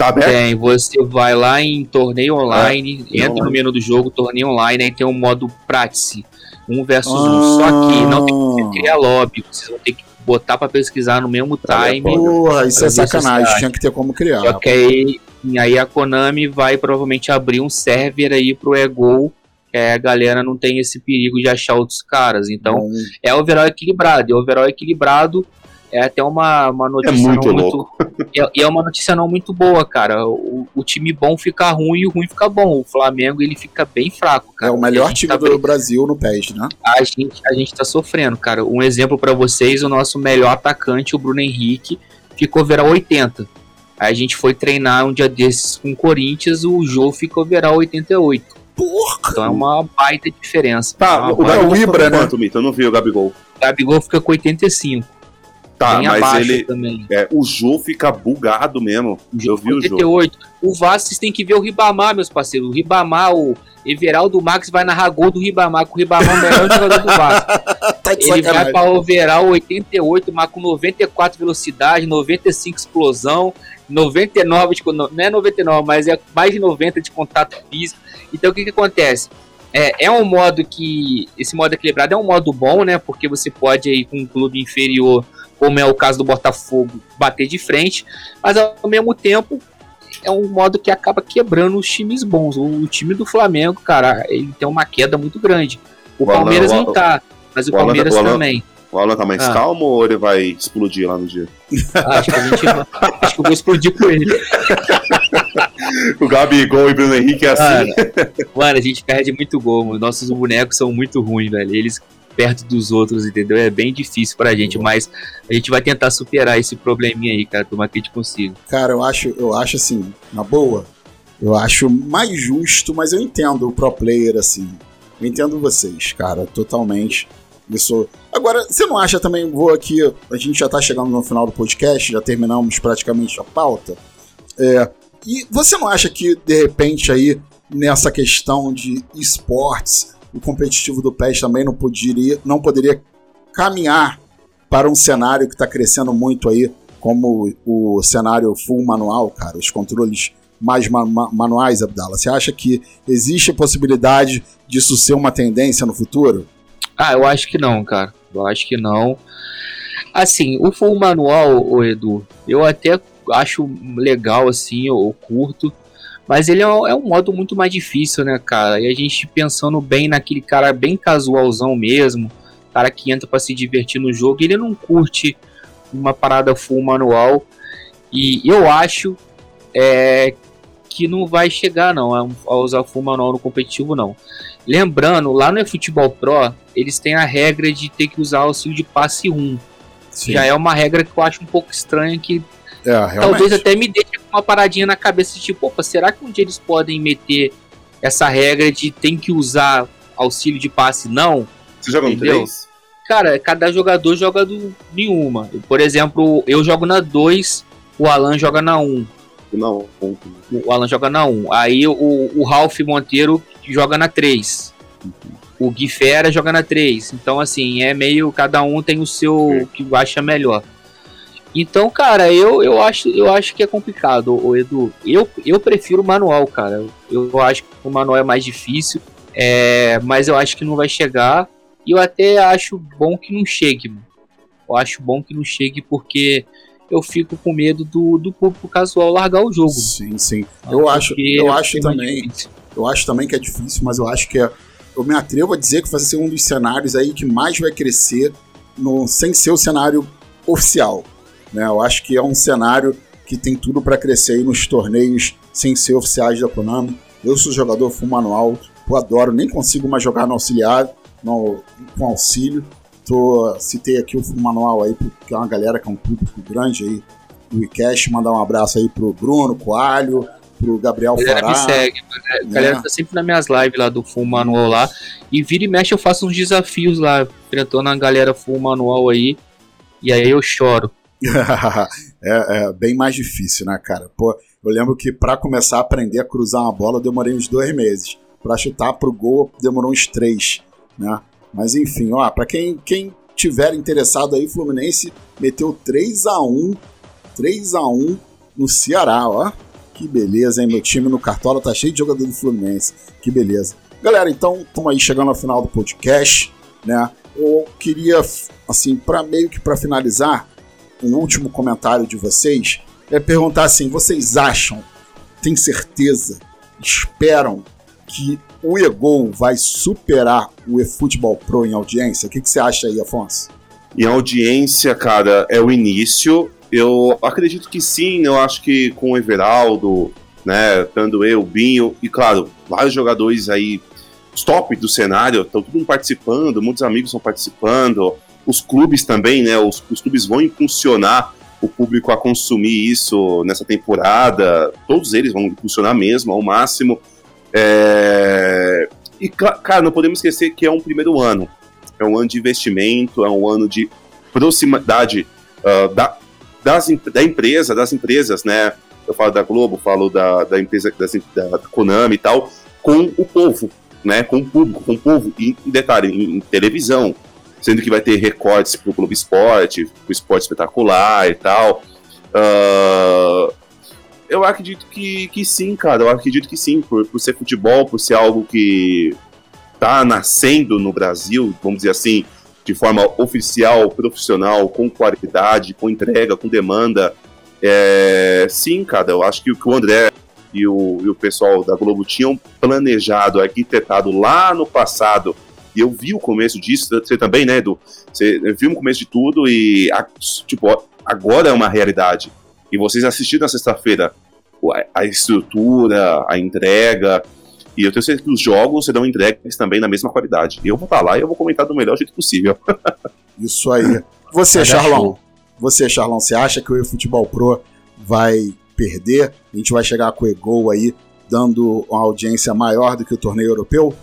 Tá aberto? Tem, você vai lá em torneio online, ah, entra online. no menu do jogo, torneio online, aí tem o um modo prátice. Um versus ah. um. Só que não tem que criar lobby. Vocês vão ter que botar para pesquisar no mesmo time. Porra, isso é sacanagem. Tinha que ter como criar. Só que aí, aí a Konami vai provavelmente abrir um server aí pro Ego que a galera não tem esse perigo de achar outros caras. Então, hum. é overall equilibrado. E overall equilibrado é até uma, uma notícia é muito, muito é, é, uma notícia não muito boa, cara. O, o, time bom fica ruim e o ruim fica bom. O Flamengo ele fica bem fraco, cara. É o melhor time tá do bem... Brasil no PES, né? A gente, a gente tá sofrendo, cara. Um exemplo para vocês, o nosso melhor atacante, o Bruno Henrique, ficou virar 80. Aí a gente foi treinar um dia desses com o Corinthians, o Jô ficou virar 88. Porra! Então é uma baita diferença. Tá, é o Gabigol é Ibra, né? Quanto, Mito? Eu não vi o Gabigol. O Gabigol fica com 85. Tá, Bem mas ele. Também. É, o Jô fica bugado mesmo. Eu vi 88. o Jô. O Vasco, vocês têm que ver o Ribamar, meus parceiros. O Ribamar, o Everaldo Max vai narrar gol do Ribamar, com o Ribamar é o melhor [LAUGHS] jogador do Vasco. tá ele sacanagem. vai para o overall 88, mas com 94 velocidade, 95 explosão, 99 de, não é 99, mas é mais de 90 de contato físico. Então o que que acontece? É, é um modo que esse modo equilibrado é um modo bom, né? Porque você pode aí com um clube inferior como é o caso do Botafogo, bater de frente, mas ao mesmo tempo é um modo que acaba quebrando os times bons. O, time do Flamengo, cara, ele tem uma queda muito grande. O, o Palmeiras Alan, não tá, mas o, o Palmeiras Alan, também. O Alan tá mais ah. calmo ou ele vai explodir lá no dia? Ah, acho que gente acho que eu vou explodir com ele. [LAUGHS] o Gabigol e o Bruno Henrique é assim. Mano, mano, a gente perde muito gol. Nossos bonecos são muito ruins, velho. Eles perto dos outros, entendeu? É bem difícil pra gente, mas a gente vai tentar superar esse probleminha aí, cara. Tomar que a gente consiga. Cara, eu acho, eu acho assim, na boa, eu acho mais justo, mas eu entendo o pro player, assim. Eu entendo vocês, cara, totalmente. Isso. Agora, você não acha também, vou aqui, a gente já tá chegando no final do podcast, já terminamos praticamente a pauta. É, e você não acha que, de repente, aí, nessa questão de esportes, o competitivo do PES também não poderia, não poderia caminhar para um cenário que está crescendo muito aí, como o cenário full manual, cara, os controles mais ma ma manuais, Abdala. Você acha que existe a possibilidade disso ser uma tendência no futuro? Ah, eu acho que não, cara. Eu acho que não. Assim, o full manual, o Edu, eu até acho legal, assim, eu, curto. Mas ele é um, é um, modo muito mais difícil, né, cara? E a gente pensando bem naquele cara bem casualzão mesmo, cara que entra para se divertir no jogo, ele não curte uma parada full manual. E eu acho é, que não vai chegar não a, usar full manual no competitivo não. Lembrando, lá no Futebol Pro, eles têm a regra de ter que usar auxílio de passe 1. Sim. Já é uma regra que eu acho um pouco estranha que é, talvez até me deixe uma paradinha na cabeça tipo, opa, será que um dia eles podem meter essa regra de tem que usar auxílio de passe não? Você joga no 3? Cara, cada jogador joga do nenhuma. Por exemplo, eu jogo na 2, o Alan joga na 1. Não, o Alan joga na 1. Aí o, o Ralph Monteiro joga na 3. Uhum. O Gui Fera joga na 3. Então, assim, é meio. Cada um tem o seu que acha melhor. Então, cara, eu, eu, acho, eu acho que é complicado, o Edu. Eu, eu prefiro o manual, cara. Eu, eu acho que o manual é mais difícil, é, mas eu acho que não vai chegar. E eu até acho bom que não chegue, mano. Eu acho bom que não chegue porque eu fico com medo do, do público casual largar o jogo. Sim, sim. Eu acho, eu acho também. Eu acho também que é difícil, mas eu acho que é, eu me atrevo a dizer que vai ser um dos cenários aí que mais vai crescer no, sem ser o cenário oficial. Né? Eu acho que é um cenário que tem tudo para crescer aí nos torneios sem ser oficiais da Konami. Eu sou jogador full manual, eu adoro, nem consigo mais jogar no auxiliar, no, com auxílio. Tô, citei aqui o full manual aí, porque é uma galera que é um público grande aí no WeCast. Mandar um abraço aí pro Bruno Coalho, pro Gabriel galera Fará. me segue, a né? galera tá sempre nas minhas lives lá do Full Manual lá. E vira e mexe eu faço uns desafios lá, enfrentando a galera Full Manual aí. E aí eu choro. [LAUGHS] é, é, bem mais difícil, né, cara? Pô, eu lembro que para começar a aprender a cruzar uma bola eu demorei uns dois meses. Para chutar pro gol demorou uns três, né? Mas enfim, ó, para quem, quem tiver interessado aí, Fluminense meteu 3 a 1 3 a 1 no Ceará, ó. Que beleza, hein? Meu time no Cartola tá cheio de jogador do Fluminense. Que beleza. Galera, então, estamos aí chegando ao final do podcast. né? Eu queria, assim, para meio que para finalizar, um último comentário de vocês é perguntar assim: vocês acham, têm certeza, esperam que o Ego vai superar o eFootball Pro em audiência? O que, que você acha aí, Afonso? Em audiência, cara, é o início. Eu acredito que sim, eu acho que com o Everaldo, né, tanto eu, Binho, e claro, vários jogadores aí, top do cenário, estão todo mundo participando, muitos amigos estão participando, os clubes também, né, os, os clubes vão impulsionar o público a consumir isso nessa temporada, todos eles vão impulsionar mesmo, ao máximo. É... E, cara, não podemos esquecer que é um primeiro ano. É um ano de investimento, é um ano de proximidade uh, da, das, da empresa, das empresas, né? Eu falo da Globo, falo da, da empresa das, da Konami e tal, com o povo, né? Com o público, com o povo. E, detalhe, em, em televisão, sendo que vai ter recortes pro Globo Esporte, pro Esporte Espetacular e tal. Uh, eu acredito que, que sim, cara. Eu acredito que sim, por, por ser futebol, por ser algo que tá nascendo no Brasil, vamos dizer assim, de forma oficial, profissional, com qualidade, com entrega, com demanda. É, sim, cara, eu acho que o que o André e o, e o pessoal da Globo tinham planejado, arquitetado lá no passado, e eu vi o começo disso, você também, né, Edu? Você viu o começo de tudo e, tipo, agora é uma realidade. E vocês assistiram na sexta-feira a estrutura, a entrega, e eu tenho certeza que os jogos serão entregues também na mesma qualidade. E eu vou estar lá e eu vou comentar do melhor jeito possível. [LAUGHS] Isso aí. Você, Charlão, você, Charlão, você acha que o eFootball Pro vai perder? A gente vai chegar com o Egol aí dando uma audiência maior do que o torneio europeu?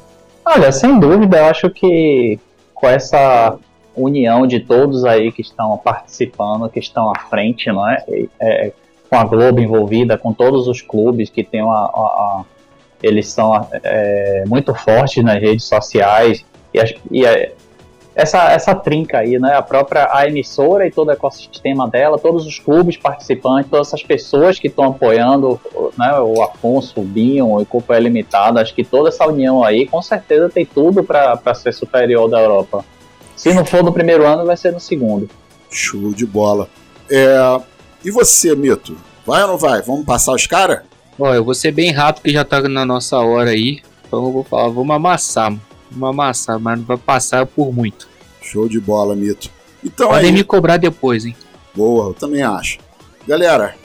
Olha, sem dúvida, eu acho que com essa união de todos aí que estão participando, que estão à frente, não é? é com a Globo envolvida, com todos os clubes que tem uma, uma eles são é, muito fortes nas redes sociais e, as, e essa, essa trinca aí, né? A própria a emissora e todo o ecossistema dela, todos os clubes participantes, todas essas pessoas que estão apoiando, né? O Afonso, o Binho, o Copa Limitada, acho que toda essa união aí, com certeza tem tudo para ser superior da Europa. Se não for no primeiro ano, vai ser no segundo. Show de bola. É... E você, Mito? Vai ou não vai? Vamos passar os caras? Ó, eu vou ser bem rápido que já tá na nossa hora aí. Então eu vou falar, vamos amassar, Vamos amassar, mas não vai passar por muito. Show de bola, Mito. Então Podem aí... me cobrar depois, hein? Boa, eu também acho. Galera,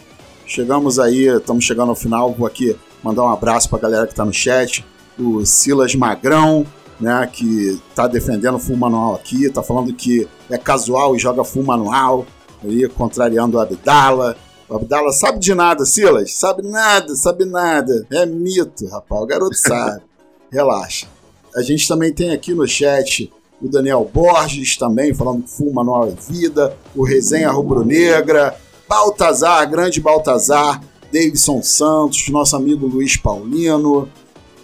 chegamos aí, estamos chegando ao final. Vou aqui mandar um abraço pra galera que tá no chat. O Silas Magrão, né, que tá defendendo full manual aqui, tá falando que é casual e joga full manual, aí contrariando o Abdala. O Abdala sabe de nada, Silas. Sabe nada, sabe nada. É mito, rapaz. O garoto sabe. [LAUGHS] Relaxa. A gente também tem aqui no chat o Daniel Borges também, falando que manual é vida. O Resenha Rubro-Negra. Baltazar, grande Baltazar. Davidson Santos, nosso amigo Luiz Paulino.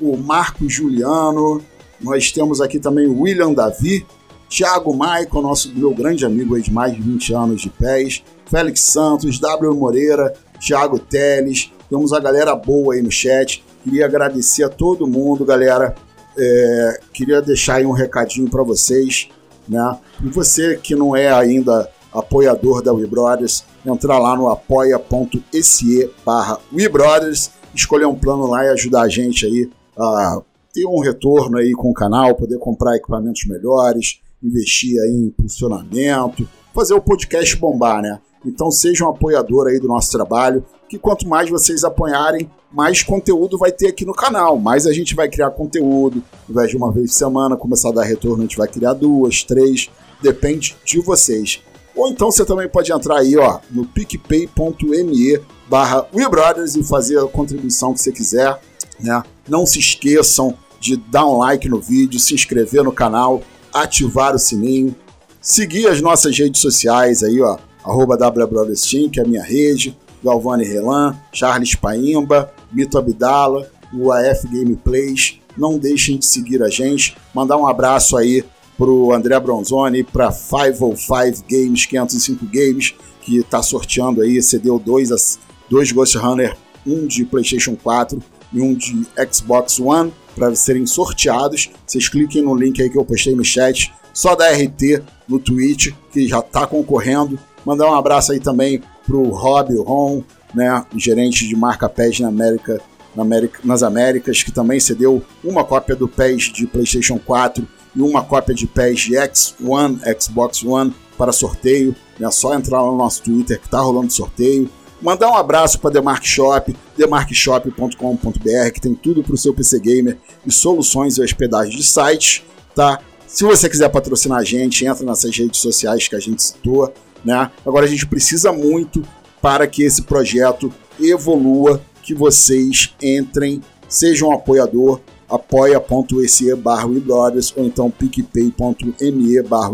O Marcos Juliano. Nós temos aqui também o William Davi. Thiago Maicon, nosso meu grande amigo aí de mais de 20 anos de pés. Félix Santos, W. Moreira, Thiago Teles, temos a galera boa aí no chat. Queria agradecer a todo mundo, galera. É, queria deixar aí um recadinho para vocês, né? E você que não é ainda apoiador da WeBrothers, entrar lá no apoia.se barra WeBrothers, escolher um plano lá e ajudar a gente aí a ter um retorno aí com o canal, poder comprar equipamentos melhores, investir aí em impulsionamento, fazer o podcast bombar, né? Então seja um apoiador aí do nosso trabalho, que quanto mais vocês apoiarem, mais conteúdo vai ter aqui no canal, mais a gente vai criar conteúdo, ao invés de uma vez por semana começar a dar retorno, a gente vai criar duas, três, depende de vocês. Ou então você também pode entrar aí ó, no picpay.me barra WeBrothers e fazer a contribuição que você quiser. Né? Não se esqueçam de dar um like no vídeo, se inscrever no canal, ativar o sininho, seguir as nossas redes sociais aí, ó, arroba WBrothersTeam, que é a minha rede, Galvani Relan, Charles Paimba, Mito Abdala, o AF Gameplays. Não deixem de seguir a gente. Mandar um abraço aí pro André Bronzoni, para 505 Games, 505 Games, que está sorteando aí, cedeu dois, dois Ghost Runner, um de PlayStation 4 e um de Xbox One, para serem sorteados. Vocês cliquem no link aí que eu postei no chat só da RT no Twitch, que já está concorrendo. Mandar um abraço aí também pro Rob Ron, né, gerente de marca PES na América, na América, nas Américas, que também cedeu uma cópia do PES de PlayStation 4 e uma cópia de PES de X1, Xbox One para sorteio. É só entrar lá no nosso Twitter que tá rolando sorteio. Mandar um abraço para Demark Shop, demarkshop.com.br, que tem tudo para o seu PC Gamer e soluções e hospedagem de sites, tá? Se você quiser patrocinar a gente, entra nessas redes sociais que a gente citou, né? Agora a gente precisa muito para que esse projeto evolua, que vocês entrem, sejam um apoiador, apoia.se barra ou então picpay.me barra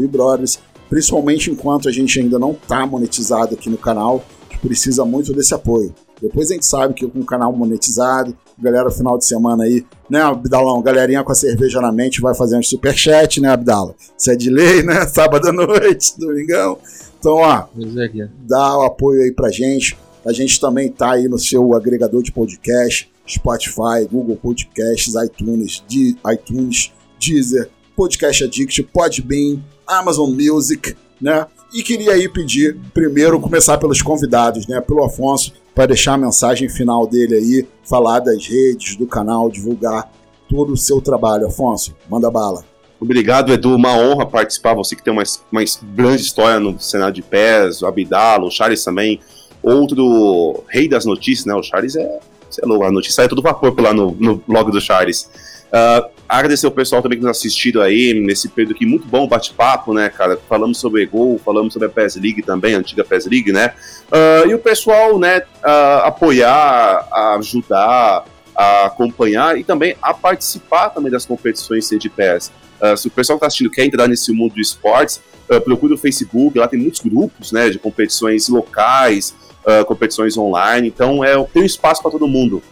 principalmente enquanto a gente ainda não está monetizado aqui no canal, precisa muito desse apoio. Depois a gente sabe que com o canal monetizado, galera, final de semana aí, né, Abdalão? Galerinha com a cerveja na mente vai fazer um superchat, né, Abdala? Isso é de lei, né? [LAUGHS] Sábado à noite, [LAUGHS] domingão. Então, ó, é. dá o apoio aí pra gente. A gente também tá aí no seu agregador de podcast, Spotify, Google Podcasts, iTunes, de iTunes, Deezer, Podcast Addict, Podbean, Amazon Music, né? E queria aí pedir, primeiro, começar pelos convidados, né? Pelo Afonso, para deixar a mensagem final dele aí, falar das redes, do canal, divulgar todo o seu trabalho. Afonso, manda bala. Obrigado, Edu. Uma honra participar. Você que tem uma, uma grande história no cenário de pés, o Abdala, o Charles também. Outro rei das notícias, né? O Charles é, sei lá, a notícia é todo vapor lá no, no blog do Charles. Uh, agradecer o pessoal também que nos assistido aí nesse período aqui, muito bom bate-papo, né, cara? Falamos sobre o Gol, falamos sobre a PES League também, a antiga PES League, né? Uh, e o pessoal, né, uh, apoiar, ajudar, acompanhar e também a participar também das competições de PES. Uh, se o pessoal que está assistindo quer entrar nesse mundo do esportes, uh, procure o Facebook, lá tem muitos grupos, né, de competições locais, uh, competições online, então é, tem um espaço para todo mundo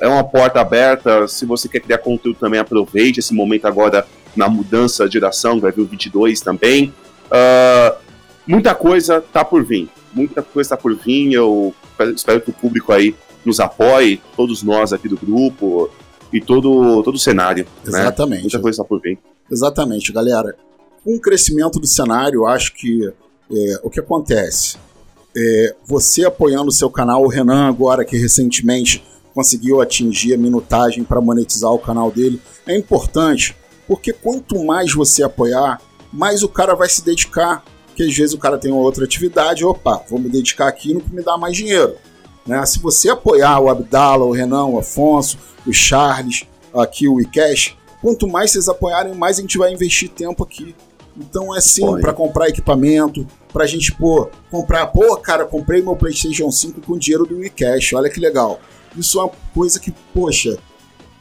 é uma porta aberta. Se você quer criar conteúdo também, aproveite esse momento agora na mudança de geração, vai vir o 22 também. Uh, muita coisa tá por vir. Muita coisa tá por vir. Eu espero que o público aí nos apoie, todos nós aqui do grupo e todo, todo o cenário. Né? Exatamente. Né? Muita coisa tá por vir. Exatamente, galera. Com o crescimento do cenário, acho que é, o que acontece? É, você apoiando o seu canal, o Renan agora que recentemente conseguiu atingir a minutagem para monetizar o canal dele. É importante, porque quanto mais você apoiar, mais o cara vai se dedicar. Porque às vezes o cara tem uma outra atividade, opa, vou me dedicar aqui no que me dá mais dinheiro. Né? Se você apoiar o Abdala, o Renan, o Afonso, o Charles, aqui o iCash, quanto mais vocês apoiarem, mais a gente vai investir tempo aqui. Então é sim para comprar equipamento, pra gente, pô, comprar, pô, cara, comprei meu PlayStation 5 com dinheiro do iCash, olha que legal. Isso é uma coisa que, poxa,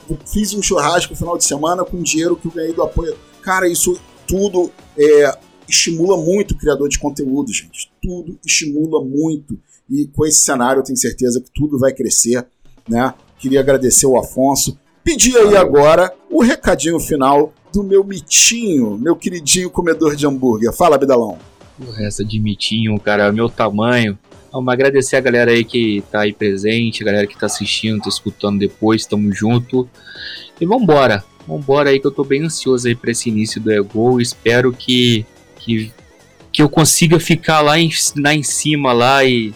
eu fiz um churrasco no final de semana com dinheiro que eu ganhei do apoio. Cara, isso tudo é, estimula muito o criador de conteúdo, gente. Tudo estimula muito. E com esse cenário eu tenho certeza que tudo vai crescer, né? Queria agradecer o Afonso. Pedir aí agora o recadinho final do meu mitinho, meu queridinho comedor de hambúrguer. Fala, Bidalão. Resto de mitinho, cara, meu tamanho. Vamos agradecer a galera aí que tá aí presente, a galera que tá assistindo, tá escutando depois, tamo junto. E vambora, vambora aí que eu tô bem ansioso aí pra esse início do Ego. Espero que, que, que eu consiga ficar lá em, lá em cima lá e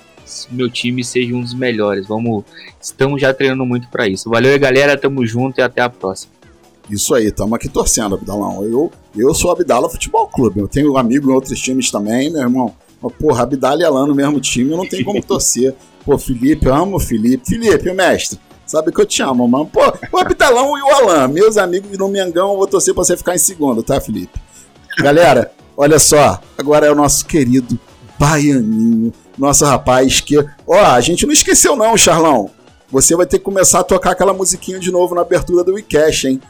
meu time seja um dos melhores. Vamos, estamos já treinando muito para isso. Valeu, galera, tamo junto e até a próxima. Isso aí, estamos aqui torcendo, Abdalão. Eu, eu sou Abdala Futebol Clube. Eu tenho amigo em outros times também, meu irmão. Porra, Abdala e Alan no mesmo time, não tem como torcer. Pô, Felipe, eu amo o Felipe. Felipe, mestre, sabe que eu te amo, mano. Pô, o Abdalão e o Alan, meus amigos no Mengão, eu vou torcer pra você ficar em segundo, tá, Felipe? Galera, olha só, agora é o nosso querido Baianinho, nosso rapaz que. Ó, a gente não esqueceu, não, Charlão. Você vai ter que começar a tocar aquela musiquinha de novo na abertura do WeCash, hein?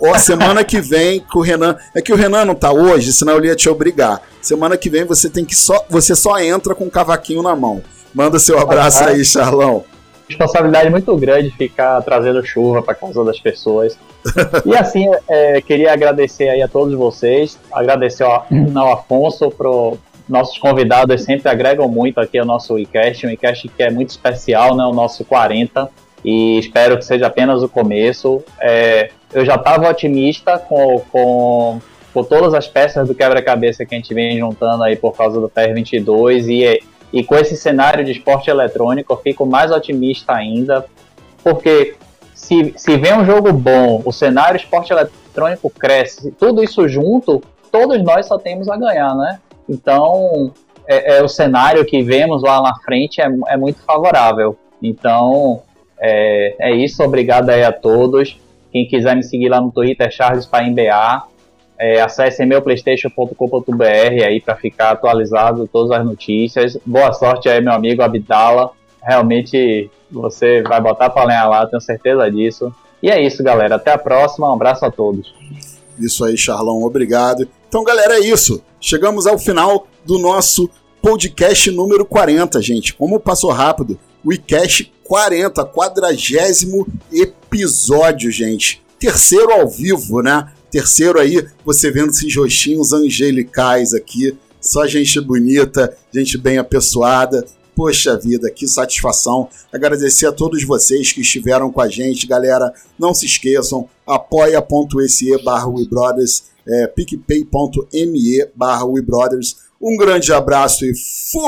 Ó, semana que vem com o Renan. É que o Renan não tá hoje, senão eu ia te obrigar. Semana que vem você tem que só. Você só entra com o um cavaquinho na mão. Manda seu abraço aí, Charlão. Responsabilidade muito grande ficar trazendo chuva para casa das pessoas. e assim, é, queria agradecer aí a todos vocês, agradecer ao, ao Afonso pro nossos convidados sempre agregam muito aqui ao nosso iCast, um iCast que é muito especial, né, o nosso 40, e espero que seja apenas o começo. É, eu já estava otimista com, com por todas as peças do quebra-cabeça que a gente vem juntando aí por causa do TR22 e, e com esse cenário de esporte eletrônico eu fico mais otimista ainda, porque se, se vem um jogo bom, o cenário esporte eletrônico cresce, tudo isso junto, todos nós só temos a ganhar, né? Então, é, é o cenário que vemos lá na frente é, é muito favorável. Então, é, é isso. Obrigado aí a todos. Quem quiser me seguir lá no Twitter, Charles MBA. É, acesse meuplaystation.com.br aí para ficar atualizado todas as notícias. Boa sorte aí, meu amigo Abdala. Realmente você vai botar para lenhar lá, tenho certeza disso. E é isso, galera. Até a próxima. Um abraço a todos. Isso aí, Charlão. Obrigado. Então, galera, é isso. Chegamos ao final do nosso podcast número 40, gente. Como passou rápido. O iCast 40, quadragésimo episódio, gente. Terceiro ao vivo, né? Terceiro aí, você vendo esses rostinhos angelicais aqui. Só gente bonita, gente bem apessoada. Poxa vida, que satisfação. Agradecer a todos vocês que estiveram com a gente, galera. Não se esqueçam, apoia.se barra WeBrothers, é, picpay.me barra WeBrothers. Um grande abraço e fui!